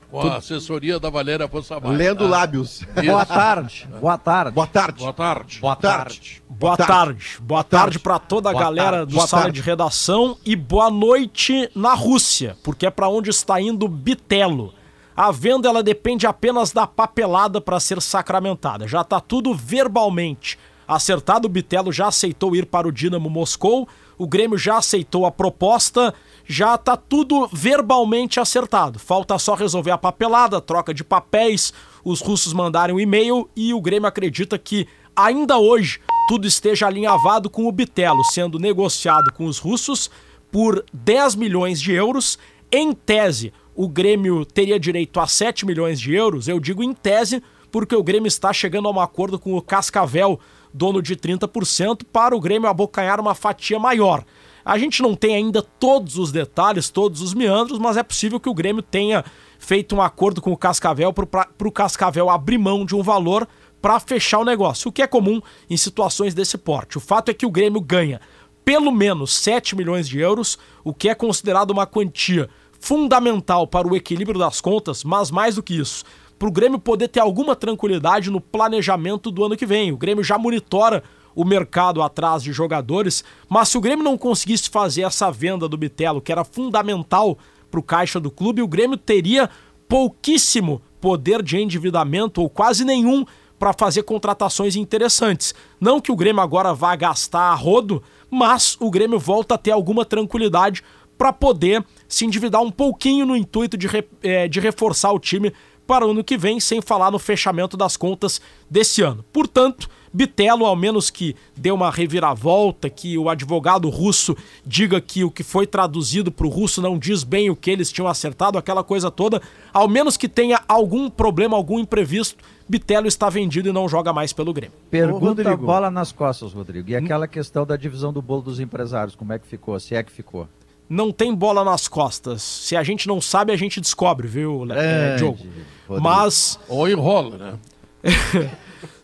Com a assessoria da Valéria Possamay. Lendo lábios. Boa tarde. Boa tarde. Boa tarde. Boa tarde. Boa tarde. Boa tarde. Boa tarde para toda a Boa galera tarde. do Boa Sala tarde. de Redação e boa noite na Rússia, porque é para onde está indo Bitelo. A venda ela depende apenas da papelada para ser sacramentada. Já está tudo verbalmente acertado. O Bitelo já aceitou ir para o Dinamo Moscou. O Grêmio já aceitou a proposta. Já está tudo verbalmente acertado. Falta só resolver a papelada, troca de papéis, os russos mandarem um e-mail e o Grêmio acredita que ainda hoje tudo esteja alinhavado com o Bitelo, sendo negociado com os russos por 10 milhões de euros. Em tese, o Grêmio teria direito a 7 milhões de euros. Eu digo em tese, porque o Grêmio está chegando a um acordo com o Cascavel, dono de 30%, para o Grêmio abocanhar uma fatia maior. A gente não tem ainda todos os detalhes, todos os meandros, mas é possível que o Grêmio tenha feito um acordo com o Cascavel para o Cascavel abrir mão de um valor para fechar o negócio, o que é comum em situações desse porte. O fato é que o Grêmio ganha pelo menos 7 milhões de euros, o que é considerado uma quantia fundamental para o equilíbrio das contas, mas mais do que isso, para o Grêmio poder ter alguma tranquilidade no planejamento do ano que vem. O Grêmio já monitora o mercado atrás de jogadores, mas se o Grêmio não conseguisse fazer essa venda do Bitelo, que era fundamental para o caixa do clube, o Grêmio teria pouquíssimo poder de endividamento ou quase nenhum para fazer contratações interessantes. Não que o Grêmio agora vá gastar a rodo, mas o Grêmio volta a ter alguma tranquilidade para poder se endividar um pouquinho no intuito de, re, é, de reforçar o time para o ano que vem, sem falar no fechamento das contas desse ano. Portanto, Bitelo, ao menos que dê uma reviravolta, que o advogado russo diga que o que foi traduzido para o russo não diz bem o que eles tinham acertado, aquela coisa toda, ao menos que tenha algum problema, algum imprevisto, Bitelo está vendido e não joga mais pelo Grêmio. Pergunta bola nas costas, Rodrigo. E aquela questão da divisão do bolo dos empresários, como é que ficou? Se é que ficou? Não tem bola nas costas. Se a gente não sabe, a gente descobre, viu, é, Diogo? Rodrigo. Mas. Ou enrola, né?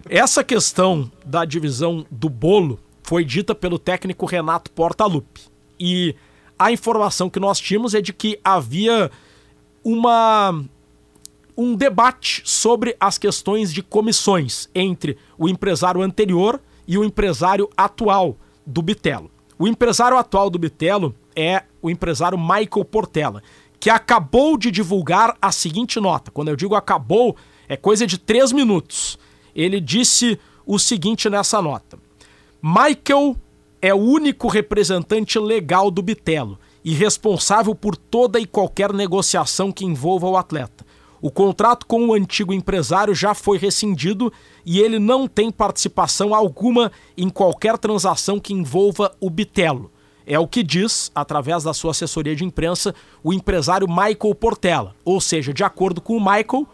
Essa questão da divisão do bolo foi dita pelo técnico Renato Portaluppi. E a informação que nós tínhamos é de que havia uma um debate sobre as questões de comissões entre o empresário anterior e o empresário atual do Bitelo. O empresário atual do Bitelo é o empresário Michael Portela, que acabou de divulgar a seguinte nota. Quando eu digo acabou, é coisa de três minutos. Ele disse o seguinte nessa nota: Michael é o único representante legal do Bitelo e responsável por toda e qualquer negociação que envolva o atleta. O contrato com o antigo empresário já foi rescindido e ele não tem participação alguma em qualquer transação que envolva o Bitelo. É o que diz, através da sua assessoria de imprensa, o empresário Michael Portela. Ou seja, de acordo com o Michael,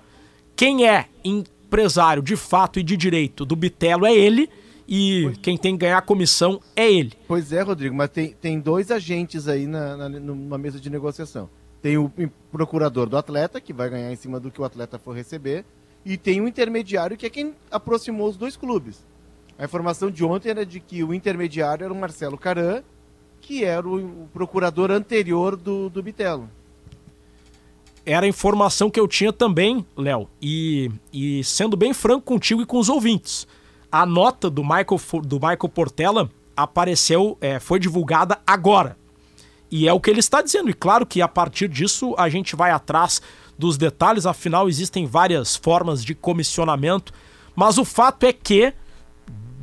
quem é empresário de fato e de direito do Bitelo é ele e quem tem que ganhar a comissão é ele. Pois é, Rodrigo, mas tem, tem dois agentes aí na, na, numa mesa de negociação. Tem o procurador do atleta, que vai ganhar em cima do que o atleta for receber, e tem o intermediário, que é quem aproximou os dois clubes. A informação de ontem era de que o intermediário era o Marcelo Caran, que era o procurador anterior do, do Bitelo. Era a informação que eu tinha também, Léo. E, e sendo bem franco contigo e com os ouvintes, a nota do Michael, do Michael Portela apareceu, é, foi divulgada agora. E é o que ele está dizendo. E claro que a partir disso a gente vai atrás dos detalhes, afinal existem várias formas de comissionamento. Mas o fato é que,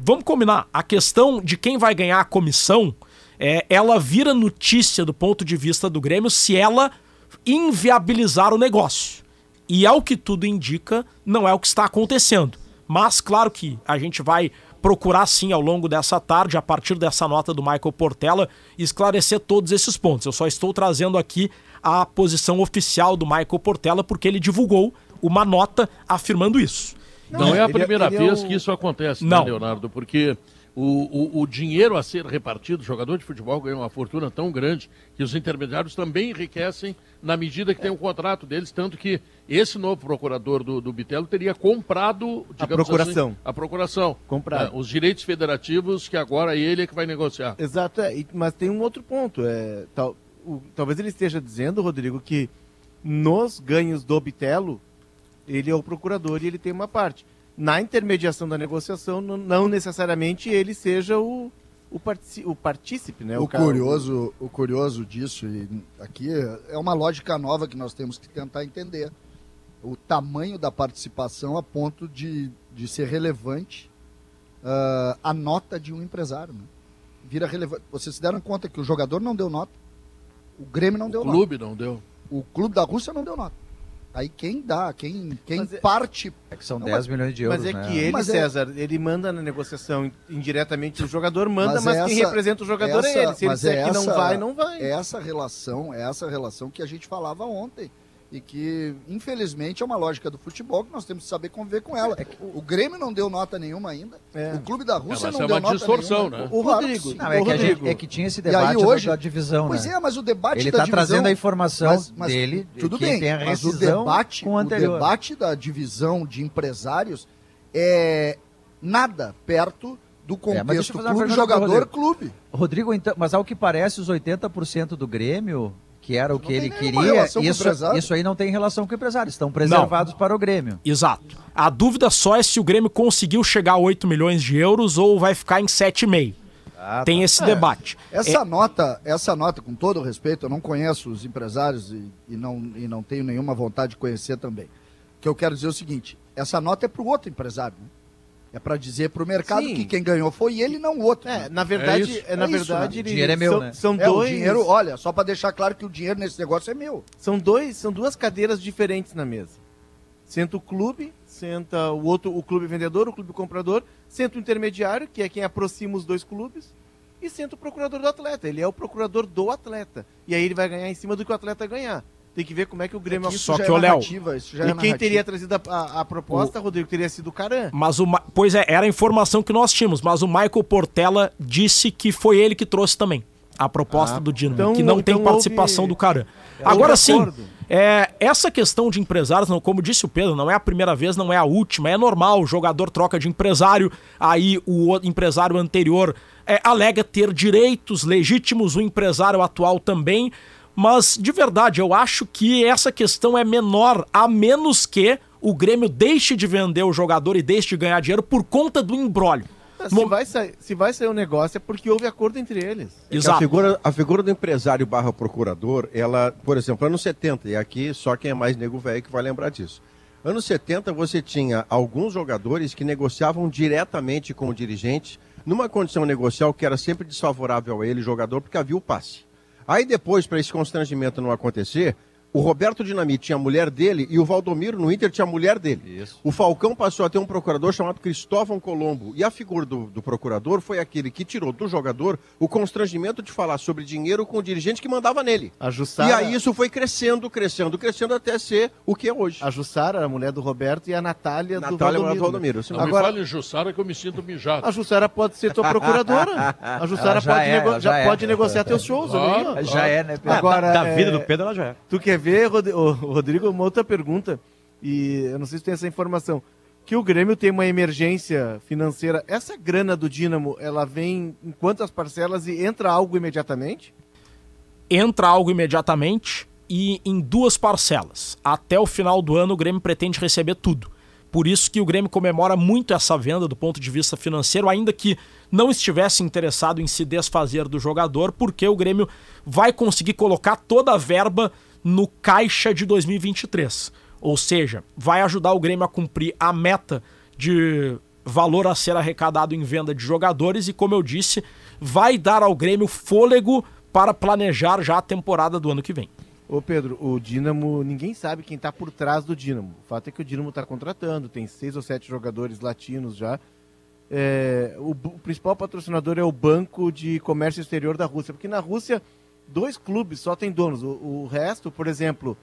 vamos combinar, a questão de quem vai ganhar a comissão, é, ela vira notícia do ponto de vista do Grêmio se ela inviabilizar o negócio. E ao que tudo indica, não é o que está acontecendo. Mas claro que a gente vai procurar sim ao longo dessa tarde, a partir dessa nota do Michael Portela, esclarecer todos esses pontos. Eu só estou trazendo aqui a posição oficial do Michael Portela porque ele divulgou uma nota afirmando isso. Não, não é a primeira vez é o... que isso acontece, né, Leonardo? Porque o, o, o, dinheiro a ser repartido, o jogador de futebol ganha uma fortuna tão grande que os intermediários também enriquecem na medida que tem um contrato deles, tanto que esse novo procurador do, do Bitelo teria comprado a procuração. Assim, a procuração. Comprado. É, os direitos federativos que agora ele é que vai negociar. Exato, é, mas tem um outro ponto. É, tal, o, talvez ele esteja dizendo, Rodrigo, que nos ganhos do Bitelo, ele é o procurador e ele tem uma parte na intermediação da negociação, não necessariamente ele seja o, o, partici, o partícipe, né? O, o curioso, o curioso disso, e aqui é uma lógica nova que nós temos que tentar entender. O tamanho da participação a ponto de, de ser relevante uh, a nota de um empresário. Né? Vira relevante. Vocês se deram conta que o jogador não deu nota, o Grêmio não o deu nota. O clube não deu. O clube da Rússia não deu nota. Aí quem dá, quem, quem é- parte. É que são não, 10 milhões de euros. Mas é né? que ele, mas é- César, é... ele manda na negociação indiretamente o jogador manda, mas, mas essa, quem representa o jogador essa, é ele. Se ele disser é que não vai, não vai. Essa relação, é essa relação que a gente falava ontem e que, infelizmente, é uma lógica do futebol que nós temos que saber conviver com ela. É o Grêmio não deu nota nenhuma ainda, é. o Clube da Rússia é, não é deu nota distorção, nenhuma. Né? O Rodrigo, não, é, o que Rodrigo. Gente, é que tinha esse debate aí, hoje, da divisão, Pois né? é, mas o debate Ele da tá divisão... trazendo a informação mas, mas, dele, tudo que bem, tem a mas o debate, com o, o debate da divisão de empresários é nada perto do contexto é, clube, jogador, clube. Rodrigo, então, mas ao que parece, os 80% do Grêmio que era o que ele queria, isso, isso aí não tem relação com o empresário, estão preservados para o Grêmio. Exato. A dúvida só é se o Grêmio conseguiu chegar a 8 milhões de euros ou vai ficar em 7,5. Tem esse É, debate. Essa É- nota, essa nota, com todo o respeito, eu não conheço os empresários e, e não, e não tenho nenhuma vontade de conhecer também. O que eu quero dizer é o seguinte: essa nota é para o outro empresário. né? É para dizer para o mercado Sim. que quem ganhou foi ele, não o outro. É, né? na verdade, isso. é, na isso, verdade, né? ele- O dinheiro é meu, são, né? são É, dois. o dinheiro, olha, só para deixar claro que o dinheiro nesse negócio é meu. São dois, são duas cadeiras diferentes na mesa. Senta o clube, senta o outro, o clube vendedor, o clube comprador, senta o intermediário, que é quem aproxima os dois clubes, e senta o procurador do atleta. Ele é o procurador do atleta. E aí ele vai ganhar em cima do que o atleta ganhar. Tem que ver como é que o Grêmio Isso Só já que, é ô, Léo, narrativa, isso já é E quem narrativa. teria trazido a, a- a proposta, Rodrigo, teria sido o Caran. Mas o, Ma- pois é, era a informação que nós tínhamos, mas o Michael Portela disse que foi ele que trouxe também a proposta Ah, do Dinamo, então- que não tem então participação houve- do Caran. houve Agora sim, é, essa questão de empresários, não, como disse o Pedro, não é a primeira vez, não é a última, é normal, o jogador troca de empresário, aí o o empresário anterior é, alega ter direitos legítimos, o empresário atual também, mas de verdade, eu acho que essa questão é menor, a menos que o Grêmio deixe de vender o jogador e deixe de ganhar dinheiro por conta do embrólio. Se vai, sair, se vai sair o negócio é porque houve acordo entre eles. É que A figura, a figura do empresário barra procurador, ela, por exemplo, anos 70, e aqui só quem é mais nego velho que vai lembrar disso. Anos 70 você tinha alguns jogadores que negociavam diretamente com o dirigente, numa condição negocial que era sempre desfavorável a ele, jogador, porque havia o passe. Aí depois, para esse constrangimento não acontecer, o Roberto Dinamite tinha a mulher dele e o Valdomiro no Inter tinha a mulher dele. O Falcão passou a ter um procurador chamado Cristóvão Colombo. E a figura do, do procurador foi aquele que tirou do jogador o constrangimento de falar sobre dinheiro com o dirigente que mandava nele. A Jussara, E aí isso foi crescendo, crescendo, crescendo até ser o que é hoje. a Jussara, a mulher do Roberto, e a Natália, do Natália, mulher Valdomiro. do Valdomiro, isso Não Agora, me fale Jussara que eu me sinto mijado. a Jussara pode ser tua procuradora. A Jussara já pode, é, nego- já já é. pode negociar teus shows. aí, ó. Já é, né, Pedro? Agora, da vida é, do Pedro, ela já é. Tu quer ver, Rod- ô, Rodrigo, uma outra pergunta, e eu não sei se tem essa informação, que o Grêmio tem uma emergência financeira. Essa grana do Dínamo, ela vem em quantas parcelas e entra algo imediatamente? entra algo imediatamente e em duas parcelas. Até o final do ano o Grêmio pretende receber tudo. Por isso que o Grêmio comemora muito essa venda do ponto de vista financeiro, ainda que não estivesse interessado em se desfazer do jogador, porque o Grêmio vai conseguir colocar toda a verba no caixa de 2023. Ou seja, vai ajudar o Grêmio a cumprir a meta de valor a ser arrecadado em venda de jogadores e, como eu disse, vai dar ao Grêmio fôlego para planejar já a temporada do ano que vem. Ô Pedro, o Dínamo, ninguém sabe quem está por trás do Dínamo. O fato é que o Dínamo está contratando, tem seis ou sete jogadores latinos já. É, o, o principal patrocinador é o Banco de Comércio Exterior da Rússia, porque na Rússia dois clubes só tem donos. O, o resto, por exemplo,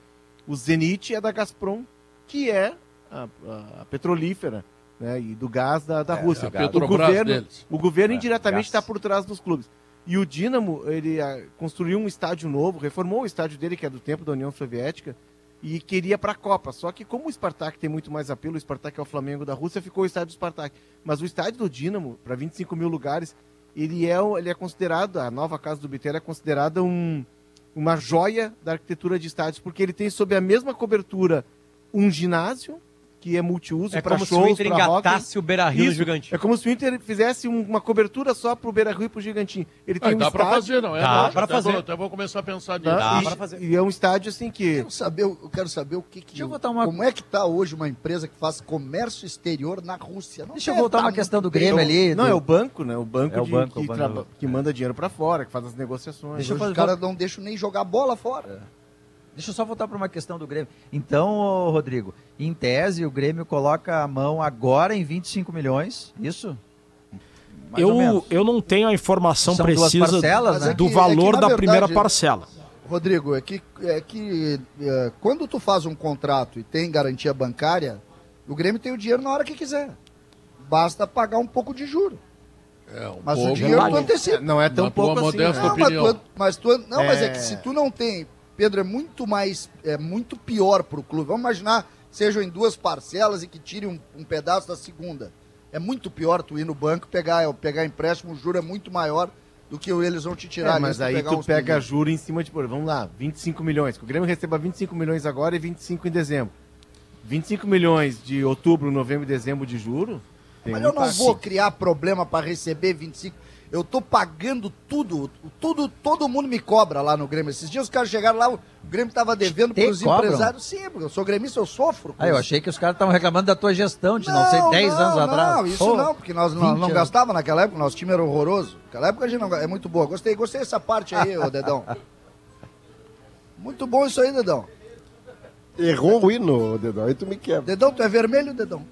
o Zenit é da Gazprom, que é a, a- a petrolífera né, e do gás da, da É, Rússia. a o governo, deles. o governo É, indiretamente está por trás dos clubes. E o Dinamo, ele ah, construiu um estádio novo, reformou o estádio dele, que é do tempo da União Soviética, e queria para a Copa. Só que como o Spartak tem muito mais apelo, o Spartak é o Flamengo da Rússia, ficou o estádio do Spartak. Mas o estádio do Dinamo, para 25 mil lugares, ele é, ele é considerado, a nova casa do Bitelo é considerada um, uma joia da arquitetura de estádios, porque ele tem sob a mesma cobertura um ginásio, que é multiuso É para como shows, se o Inter rock. engatasse o Beira-Rio no Isso. Gigantinho. É como se o Inter fizesse um- uma cobertura só pro Beira-Rio e pro Gigantinho. Ele tem Ah, um dá pra estádio... fazer, não é? Dá até fazer. Vou, até vou começar a pensar nisso. Tá? Dá E- E é um estádio assim que... Eu quero saber, eu quero saber o que, que Deixa eu botar uma- como é que está hoje uma empresa que faz comércio exterior na Rússia. Não Deixa eu deve voltar uma questão do Grêmio bem. ali. Não, do- é o banco, né? O banco, É o de- banco, que, o banco. traba- que manda dinheiro pra fora, que faz as negociações. Deixa fazer- os caras não deixam nem jogar bola fora. Deixa eu só voltar para uma questão do Grêmio. Então, Rodrigo, em tese, o Grêmio coloca a mão agora em 25 milhões, isso? Mais Eu, eu não tenho a informação São precisa parcelas, né? é do que- valor é que, da verdade, primeira parcela. Rodrigo, é que, é que é, quando tu faz um contrato e tem garantia bancária, o Grêmio tem o dinheiro na hora que quiser. Basta pagar um pouco de juro. É, um Mas pouco. o dinheiro tu Verdade. antecipa. Não é tão tua pouco assim. né? Não, mas tu, mas tu- não, mas é É. que se tu não tem, Pedro, é muito mais, é muito pior pro clube. Vamos imaginar que sejam em duas parcelas e que tire um, um pedaço da segunda. É muito pior tu ir no banco pegar, pegar empréstimo, o juro é muito maior do que eles vão te tirar. É, mas aí pegar tu pega pedidos. juro em cima de, vamos lá, 25 milhões. Que o Grêmio receba 25 milhões agora e 25 em dezembro. 25 milhões de outubro, novembro e dezembro de juro. Mas eu não vou criar problema para receber 25. Eu tô pagando tudo, tudo, todo mundo me cobra lá no Grêmio. Esses dias os caras chegaram lá, o Grêmio tava devendo Te pros cobram? empresários. Sim, porque eu sou gremista, eu sofro. Ah, eu achei que os caras estavam reclamando da tua gestão de não, sei, 10 anos não, atrás. Não, isso Pô, não, porque nós não, 20 não gastava naquela época, nosso time era horroroso. Naquela época a gente não, é muito boa. Gostei, gostei dessa parte aí, ô Dedão. Muito bom isso aí, Dedão. Errou o hino, Dedão, aí tu me quebra. Dedão, tu é vermelho, Dedão?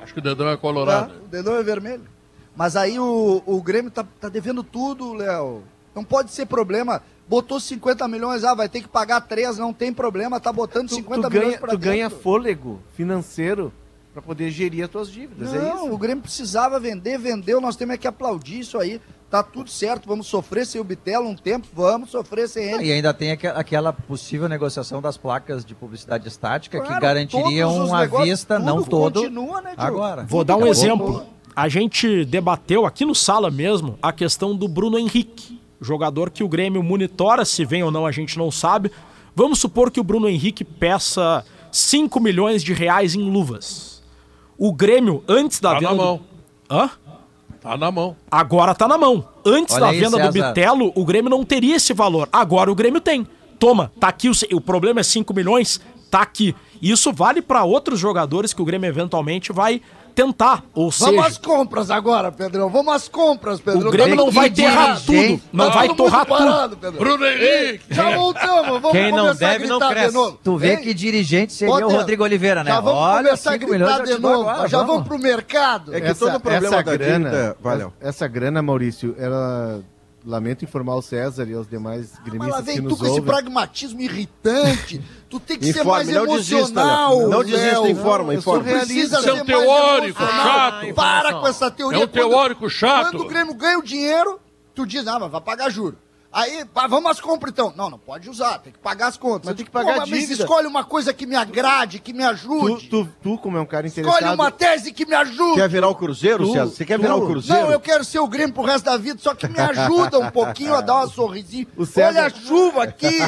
Acho que o dedão é colorado. Tá, o dedão é vermelho. Mas aí o, o Grêmio tá, tá devendo tudo, Léo. Não pode ser problema. Botou 50 milhões, ah, vai ter que pagar 3, não tem problema, tá botando Tu, 50 tu milhões ganha, pra tu ganha dentro. fôlego financeiro pra poder gerir as tuas dívidas. é Não, isso. o Grêmio precisava vender, vendeu, nós temos é que aplaudir isso aí. Tá tudo certo, vamos sofrer sem o Bitelo um tempo, vamos sofrer sem ele. E ainda tem aque- aquela possível negociação das placas de publicidade estática que Claro, garantiriam os à negócios, vista, não todo. continua, né, Diogo? agora. Vou dar um Acabou. exemplo. A gente debateu aqui no sala mesmo a questão do Bruno Henrique, jogador que o Grêmio monitora se vem ou não, a gente não sabe. Vamos supor que o Bruno Henrique peça 5 milhões de reais em luvas. O Grêmio, antes da Tá venda. na do- mão. Hã? Tá na mão. Agora tá na mão. Antes Olha da aí, venda do César. Bitelo, o Grêmio não teria esse valor. Agora o Grêmio tem. Toma, tá aqui o, o problema é 5 milhões, tá aqui. Isso vale pra outros jogadores que o Grêmio eventualmente vai tentar, ou Vamos seja, às compras agora, Pedrão. Vamos às compras, Pedrão. o Grêmio não vai terrar dirigente. tudo, não vai torrar parado, tudo. Pedrão. Bruno Henrique. Já voltamos, vamos Quem não começar a deve, não gritar de cresce. novo. Tu vê Hein? que dirigente seria o Rodrigo Oliveira, né? Já vamos Olha, começar a 5 milhões gritar de novo. agora, já vamos. vamos pro mercado. É que todo o problema da grana, dívida- Valeu. Essa grana, Maurício, ela. Lamento informar o César e aos demais Mas lá gremistas que vem tu nos com esse pragmatismo irritante. Tu tem que ser mais não desista, emocional. Léo. Não desista, informa, informa. Precisa Isso é um ser mais teórico chato. Para com essa teoria. É um Quando- teórico chato. Quando o Grêmio ganha o dinheiro, tu diz, ah, mas vai pagar juro. Aí, pá, vamos às compras então. Não, não pode usar, tem que pagar as contas. Mas tem que pagar Pô, a mas dívida. escolhe uma coisa que me agrade, que me Tu, ajude. tu, tu, como é um cara interessado. Escolhe uma tese que me ajude. Quer virar o Cruzeiro, Tu- César? Você quer tu- virar o Cruzeiro? Não, eu quero ser o Grêmio pro resto da vida, só que me ajuda um pouquinho a dar uma sorrisinha. O César- Olha a chuva aqui.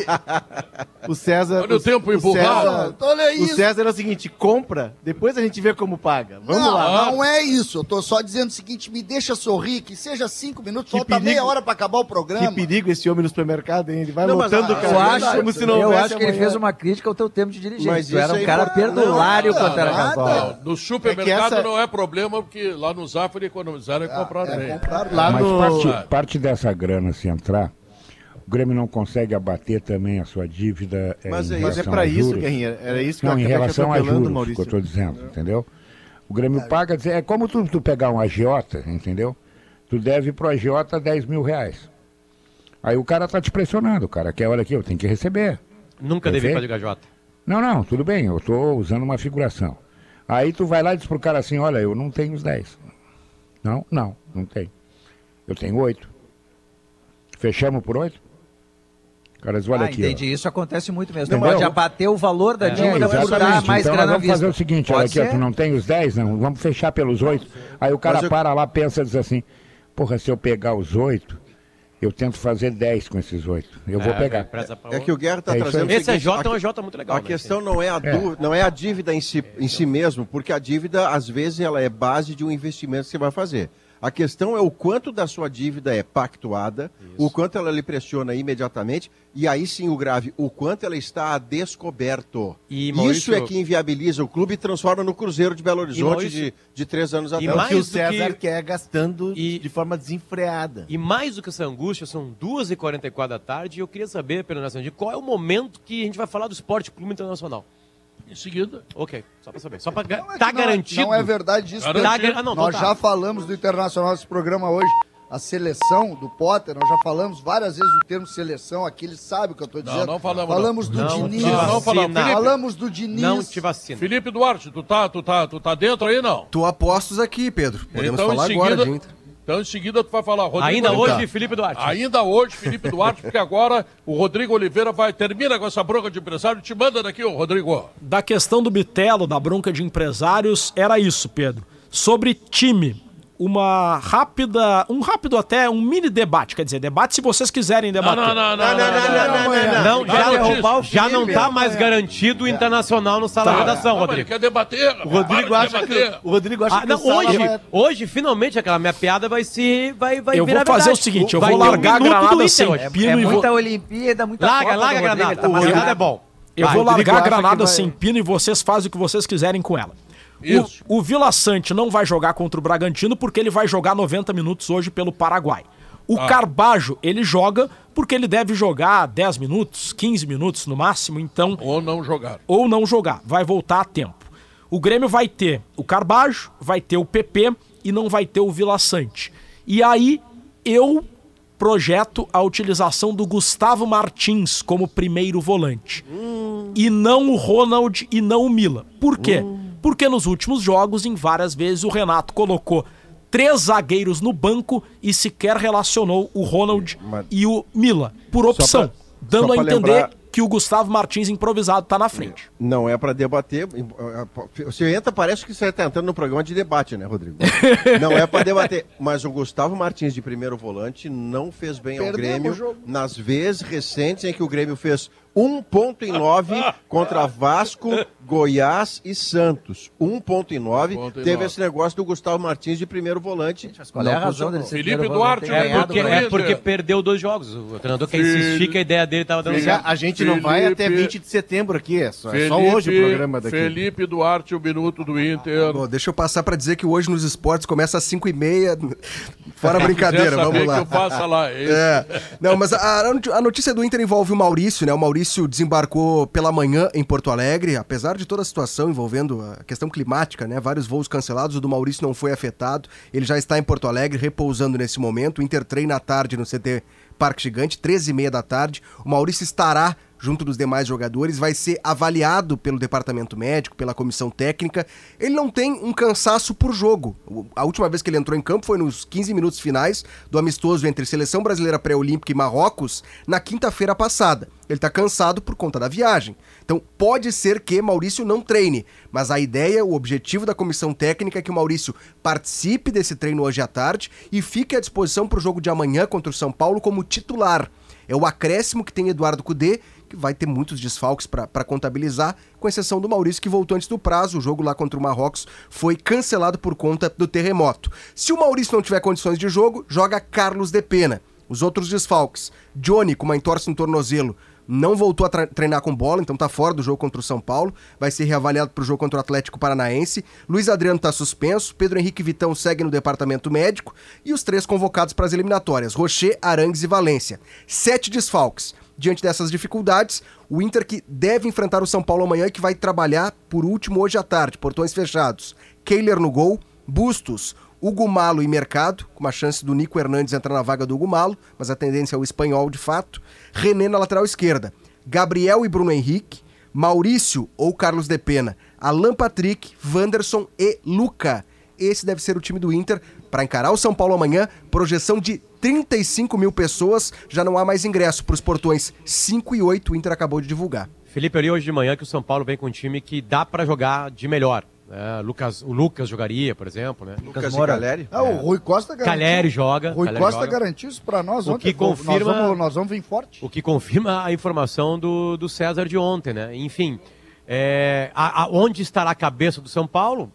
O César. Olha o tempo emburrado. César, Olha o isso. César é o seguinte: compra, depois a gente vê como paga. Vamos não, lá. não é isso. Eu tô só dizendo o seguinte: me deixa sorrir, que seja cinco minutos, Que falta perigo- meia hora pra acabar o programa. Que perigo esse homem no supermercado, hein? Ele vai Não, mas lotando a- o Eu carro acho, como se não eu acho que ele amanhã. fez uma crítica ao teu tempo de dirigente. Mas tu era um aí cara perdulário nada, quando era casal. No supermercado É que essa- não é problema, porque lá no Zafari economizaram e compraram É, bem. Lá Mas no. parte, parte dessa grana, se entrar, o Grêmio não consegue abater também a sua dívida. eh, Mas em é- Mas é relação pra a isso. Guerrinha. Era isso que Não, eu em te relação a juros, que Maurício. eu estou dizendo, entendeu? O Grêmio paga, é como tu, tu pegar um agiota, entendeu? Tu deve pro agiota 10 mil reais. Aí o cara tá te pressionando, o cara quer, olha aqui, eu tenho que receber. Nunca devia fazer gajota. Não, não, tudo bem, eu tô usando uma figuração. Aí tu vai lá e diz pro cara assim, olha, eu não tenho os 10. Não, não, não tenho. Eu tenho 8. Fechamos por 8? O cara diz, olha Ah, aqui, ó. entendi. Isso acontece muito mesmo. Entendeu? Pode abater o valor da É, dívida por dar mais então grana vamos fazer o seguinte, Pode olha aqui, ó, ser. tu não tem os 10, não, vamos fechar pelos 8. Aí o cara Mas eu- para lá, pensa e diz assim, porra, se eu pegar os 8, eu tento fazer 10 com esses 8. Eu vou pegar. É que o Guerra está É trazendo. Esse é seguinte, J, é a- uma J muito legal. A né? questão não é a, É. não é a dívida em si, em si mesmo, porque a dívida, às vezes, ela é base de um investimento que você vai fazer. A questão é o quanto da sua dívida é pactuada, o quanto ela lhe pressiona imediatamente, e aí sim o grave, o quanto ela está a descoberto. E, Isso Maurício- é que inviabiliza o clube e transforma no Cruzeiro de Belo Horizonte Maurício- de, de três anos E atrás. É mais o que o César que- quer gastando E- de forma desenfreada. E mais do que essa angústia, são 2h44 da tarde e eu queria saber, Pedro Nacional, qual é o momento que a gente vai falar do Esporte Clube Internacional? Em seguida. Ok, só pra saber. Só pra ga- Não é tá não é- garantido. Não é verdade isso. Garantido. Pedro. Tá ah, não, então nós tá. já falamos do Internacional nesse programa hoje. A seleção do Potter, nós já falamos várias vezes o termo seleção aqui, ele sabe o que eu estou dizendo. não falamos, Falamos do não. Diniz. Não, não falamos. Felipe, Falamos do Diniz. Não te vacina. Felipe Duarte, tu tá, tu tá, tu tá dentro aí, não? Tu apostos aqui, Pedro. Podemos então, falar agora seguida, de Inter. Então, em seguida, tu vai falar. Rodrigo Ainda Oliveira. hoje, Felipe Duarte. Ainda hoje, Felipe Duarte, porque agora o Rodrigo Oliveira vai termina com essa bronca de empresário. Te manda daqui, ô Rodrigo. Da questão do Bitelo, da bronca de empresários, era isso, Pedro. Sobre time, uma rápida, um rápido até, um mini debate. Quer dizer, debate se vocês quiserem debater. não, não, não, não, não, não, Não, já, Notícia. já não tá mais garantido o internacional no sala de redação, Rodrigo. Quer debater. O Rodrigo acha que, o Rodrigo acha Ah, que não, hoje, hoje, finalmente, aquela minha piada vai se. Vai, vai Eu vou fazer o seguinte, eu vou largar a granada sem hoje. pino é e vou... muita Olimpíada, muita Larga, larga a granada. tá A granada é bom. Eu vou largar a granada sem pino e vocês fazem o que vocês quiserem com ela. Isso. O, o Vila Sante não vai jogar contra o Bragantino porque ele vai jogar 90 minutos hoje pelo Paraguai. O Ah. Carbajo, ele joga porque ele deve jogar 10 minutos, 15 minutos no máximo, então. Ou não jogar. Ou não jogar, vai voltar a tempo. O Grêmio vai ter o Carbajo, vai ter o PP e não vai ter o Vila Sante. E aí eu projeto a utilização do Gustavo Martins como primeiro volante. E não o Ronald e não o Mila. Por quê? Porque nos últimos jogos, em várias vezes, o Renato colocou três zagueiros no banco e sequer relacionou o Ronald Mas- e o Mila, por opção, pra- dando a entender lembrar- que o Gustavo Martins improvisado tá na frente. Não é para debater. Você entra, parece que você está entrando no programa de debate, né, Rodrigo? Não é para debater. Mas o Gustavo Martins, de primeiro volante, não fez bem ao Perdemos Grêmio o jogo. nas vezes recentes em que o Grêmio fez um ponto em nove contra Vasco, Goiás e Santos. Um ponto em nove. Em Teve esse negócio do Gustavo Martins de primeiro volante. Qual é a razão funcionou. dele ser Felipe Duarte, ganhado Porque, é porque perdeu dois jogos. O treinador quer insistir que a ideia dele tava dando certo. a, gente não vai Felipe- até 20 de setembro aqui, é só, é só hoje o programa daqui. Felipe Duarte, o minuto do Inter. Bom, deixa eu passar pra dizer que hoje nos esportes começa às 5 e meia. Fora brincadeira, vamos lá. que eu faça lá, é. É. Não, mas a, a notícia do Inter envolve o Maurício, né? O Maurício desembarcou pela manhã em Porto Alegre, apesar de toda a situação envolvendo a questão climática, né? Vários voos cancelados, o do Maurício não foi afetado. Ele já está em Porto Alegre, repousando nesse momento. O Inter treina à tarde no CT Parque Gigante, 13h30 da tarde. O Maurício estará junto dos demais jogadores, vai ser avaliado pelo departamento médico, pela comissão técnica. Ele não tem um cansaço por jogo. A última vez que ele entrou em campo foi nos 15 minutos finais do amistoso entre Seleção Brasileira Pré-Olímpica e Marrocos na quinta-feira passada. Ele tá cansado por conta da viagem. Então pode ser que Maurício não treine, mas a ideia, o objetivo da comissão técnica é que o Maurício participe desse treino hoje à tarde e fique à disposição para o jogo de amanhã contra o São Paulo como titular. É o acréscimo que tem Eduardo Cudê, que vai ter muitos desfalques para contabilizar, com exceção do Maurício, que voltou antes do prazo. O jogo lá contra o Marrocos foi cancelado por conta do terremoto. Se o Maurício não tiver condições de jogo, joga Carlos de Pena. Os outros desfalques. Johnny, com uma entorse no tornozelo, não voltou a treinar com bola, então tá fora do jogo contra o São Paulo. Vai ser reavaliado pro jogo contra o Atlético Paranaense. Luiz Adriano tá suspenso. Pedro Henrique Vitão segue no departamento médico. E os três convocados para as eliminatórias: Rocher, Arangues e Valência. Sete desfalques. Diante dessas dificuldades, o Inter que deve enfrentar o São Paulo amanhã e que vai trabalhar por último hoje à tarde, portões fechados. Kehler no gol, Bustos, Hugo Malo e Mercado, com uma chance do Nico Hernandes entrar na vaga do Hugo Malo, mas a tendência é o espanhol de fato. René na lateral esquerda. Gabriel e Bruno Henrique. Maurício ou Carlos de Pena. Alan Patrick, Wanderson e Luca. Esse deve ser o time do Inter para encarar o São Paulo amanhã. Projeção de 35 mil pessoas. Já não há mais ingresso para os portões 5 e 8. O Inter acabou de divulgar. Felipe, eu li hoje de manhã que o São Paulo vem com um time que dá pra jogar de melhor. É, Lucas, o Lucas jogaria, por exemplo, né? Lucas e Caleri? Ah, o Rui Costa garantiu. Caleri joga. Rui Caleri Costa joga. garantiu isso pra nós O ontem. que confirma- Nós vamos, nós vamos vir forte. O que confirma a informação do, do César de ontem, né? Enfim, é, a- a- onde estará a cabeça do São Paulo?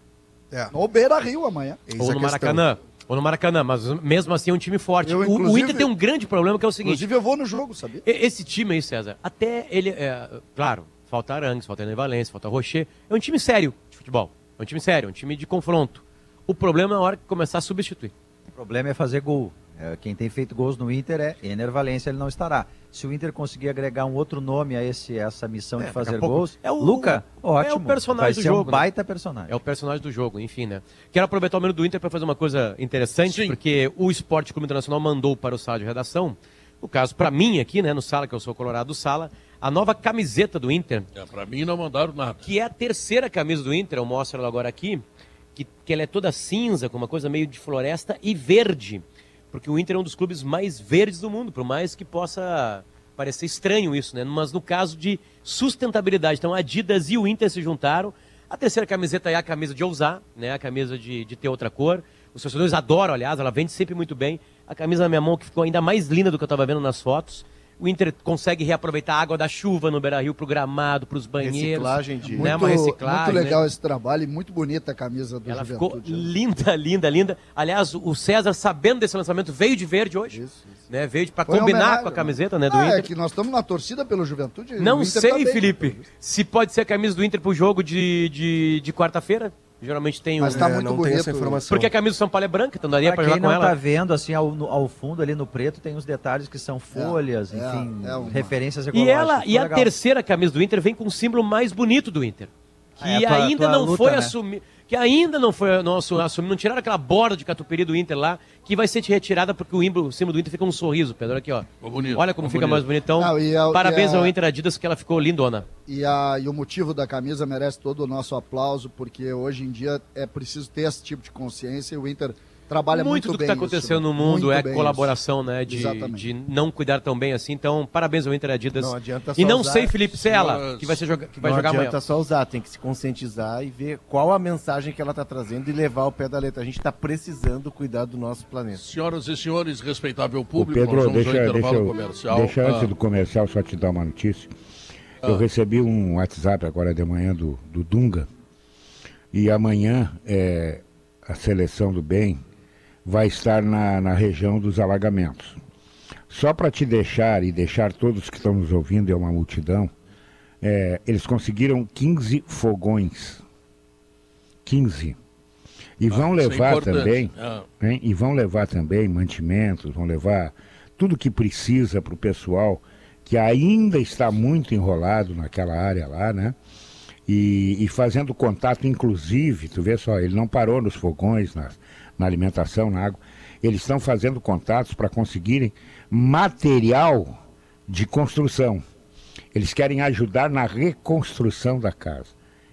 No Beira Rio amanhã. ou no Maracanã. Ou no Maracanã, mas mesmo assim é um time forte. Eu, O- Inter tem um grande problema que é o seguinte. Inclusive eu vou no jogo, sabia? Esse time aí, César, até ele. É, claro, falta Arangues, falta Enem Valência, falta Rocher. É um time sério de futebol. É um time sério, é um time de confronto. O problema é a hora que começar a substituir. O problema é fazer gol. É, quem tem feito gols no Inter é Ener Valência, ele não estará. Se o Inter conseguir agregar um outro nome a esse, essa missão É, de fazer pouco- gols, é o- Luca, ótimo. É o personagem Vai do ser jogo. um né? baita personagem. É o personagem do jogo, enfim, né? Quero aproveitar o minuto do Inter para fazer uma coisa interessante, porque o Esporte Clube Internacional mandou para o sala de redação, no caso, para mim aqui, né, no sala, que eu sou colorado do sala, a nova camiseta do Inter. É, pra mim não mandaram nada. Que é a terceira camisa do Inter, eu mostro ela agora aqui, que, que ela é toda cinza, com uma coisa meio de floresta e verde. Porque o Inter é um dos clubes mais verdes do mundo, por mais que possa parecer estranho isso, né? Mas no caso de sustentabilidade. Então a Adidas e o Inter se juntaram. A terceira camiseta é a camisa de ousar, né? A camisa de, de ter outra cor. Os torcedores adoram, aliás, ela vende sempre muito bem. A camisa na minha mão que ficou ainda mais linda do que eu estava vendo nas fotos. O Inter consegue reaproveitar a água da chuva no Beira-Rio pro gramado, pros banheiros. Reciclagem de- né? Muito, Uma reciclagem. muito legal né? esse trabalho e muito bonita a camisa do Ela ficou Juventude. né? linda, linda, linda. Aliás, o César, sabendo desse lançamento, veio de verde hoje. Né? Veio de, pra Foi combinar com a né? camiseta né, do Ah, Inter. É que nós estamos na torcida pelo Juventude. Não o sei, tá bem. Felipe, se pode ser a camisa do Inter pro jogo de, de, de quarta-feira. Geralmente tem Mas um- tá É, muito não tem bonito. essa informação. Porque a camisa do São Paulo é branca, então daria pra, Pra jogar quem com não ela. tá vendo, assim, ao, ao fundo ali no preto tem os detalhes que são folhas, é, enfim, é referências E ecológicas. ela Ficou e a legal. terceira camisa do Inter vem com o símbolo mais bonito do Inter. Que Ah, é tua- ainda tua não luta, foi né? assumido. Que ainda não foi não assu- assumido, não tiraram aquela borda de catupiry do Inter lá, que vai ser retirada porque o, ímbolo- o símbolo do Inter fica um sorriso, Pedro. Olha aqui, ó. bonito, Olha como fica bonito. mais bonito. Então, Não, e a- parabéns e a- ao Inter Adidas que ela ficou lindona. E, a, e o motivo da camisa merece todo o nosso aplauso, porque hoje em dia é preciso ter esse tipo de consciência e o Inter trabalha muito, muito do que está isso, acontecendo né? no mundo é colaboração, né? De, Exatamente. de não cuidar tão bem assim. Então, parabéns ao Inter Adidas. Não adianta e só não usar- sei, Felipe, se é ela Senhoras- que vai, ser joga- que vai não jogar adianta amanhã. só usar, tem que se conscientizar e ver qual a mensagem que ela está trazendo e levar ao pé da letra. A gente está precisando cuidar do nosso planeta. Senhoras e senhores, respeitável público, nós Pedro, vamos deixa, deixa, intervalo eu- comercial. deixa antes Ah, do comercial só te dar uma notícia. Eu Ah. recebi um WhatsApp agora de manhã do, do Dunga e amanhã é, a seleção do bem vai estar na, na região dos alagamentos. Só para te deixar e deixar todos que estão nos ouvindo, é uma multidão, é, eles conseguiram 15 fogões. 15. E Ah, vão é levar importante. também, Ah. hein? e vão levar também mantimentos, vão levar tudo que precisa para o pessoal que ainda está muito enrolado naquela área lá, né? E, e fazendo contato, inclusive, tu vê só, ele não parou nos fogões, na, na alimentação, na água. Eles estão fazendo contatos para conseguirem material de construção. Eles querem ajudar na reconstrução da casa.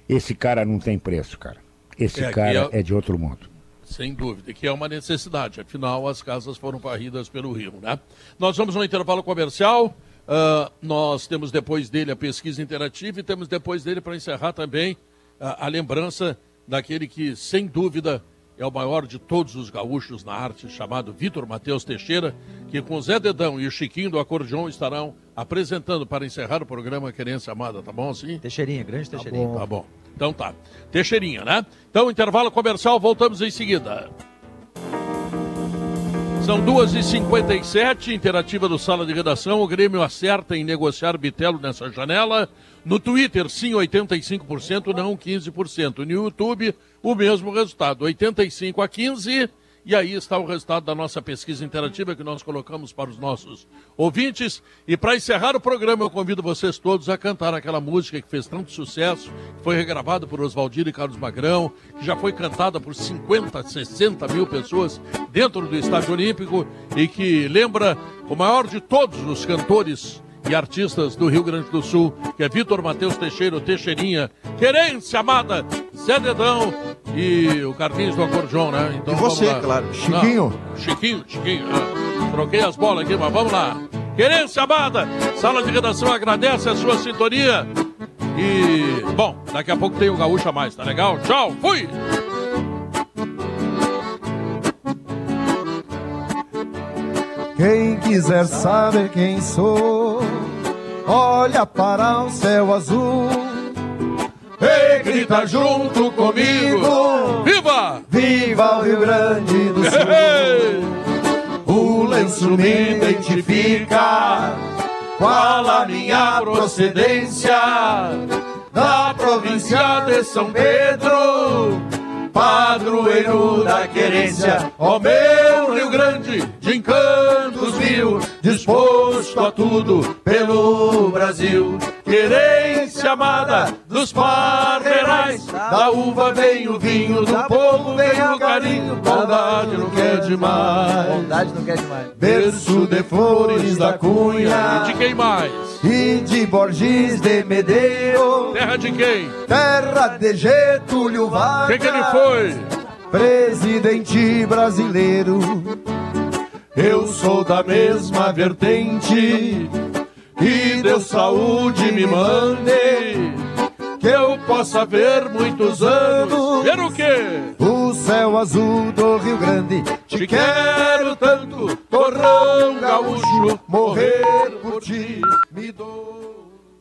Esse cara não tem preço, cara. Esse É, cara é- é de outro mundo. Sem dúvida, que é uma necessidade. Afinal, as casas foram varridas pelo rio, né? Nós vamos no intervalo comercial. ah, nós temos depois dele a pesquisa interativa e temos depois dele, para encerrar também, a, a lembrança daquele que, sem dúvida, é o maior de todos os gaúchos na arte, chamado Vitor Matheus Teixeira, que com Zé Dedão e o Chiquinho do Acordeon estarão apresentando para encerrar o programa Querência Amada, tá bom assim? Teixeirinha, grande Teixeirinha. Tá bom. Então tá. Teixeirinha, né? Então, intervalo comercial, voltamos em seguida. São 2h57, interativa do Sala de Redação. O Grêmio acerta em negociar Bitelo nessa janela. No Twitter, sim, 85%, não 15%. No YouTube, o mesmo resultado, 85 a 15. E aí está o resultado da nossa pesquisa interativa que nós colocamos para os nossos ouvintes. E para encerrar o programa, eu convido vocês todos a cantar aquela música que fez tanto sucesso, que foi regravada por Oswaldir e Carlos Magrão, que já foi cantada por 50, 60 mil pessoas dentro do Estádio Olímpico e que lembra o maior de todos os cantores e artistas do Rio Grande do Sul, que é Vitor Matheus Teixeira, Teixeirinha, Querência Amada, Zé Dedão e o Carlinhos do Acordeon, né? Então E você, claro. Chiquinho. Não, Chiquinho, Chiquinho. ah, troquei as bolas aqui, mas vamos lá. Querência Amada, Sala de Redação agradece a sua sintonia. E, bom, daqui a pouco tem o Gaúcha Mais, tá legal? Tchau, fui! Quem quiser saber quem sou, olha para o céu azul. E grita junto comigo. Viva! Viva o Rio Grande do Sul! O lenço me identifica, qual a minha procedência? Da província de São Pedro, padroeiro da querência. Ó meu Rio Grande, de encantos mil, disposto a tudo pelo Brasil. Querência amada dos parreirais, da uva vem o vinho, do povo vem o carinho, bondade não quer demais. Bondade não quer demais. Berço de flores da cunha. E de quem mais? E de Borges de Medeiros. Terra de quem? Terra de Getúlio Vargas. Quem que ele foi? Presidente brasileiro. Eu sou da mesma vertente que Deus saúde me mande, que eu possa ver muitos anos. Ver o quê? O céu azul do Rio Grande. Te, te quero tanto, torrão gaúcho, morrer por ti me dou.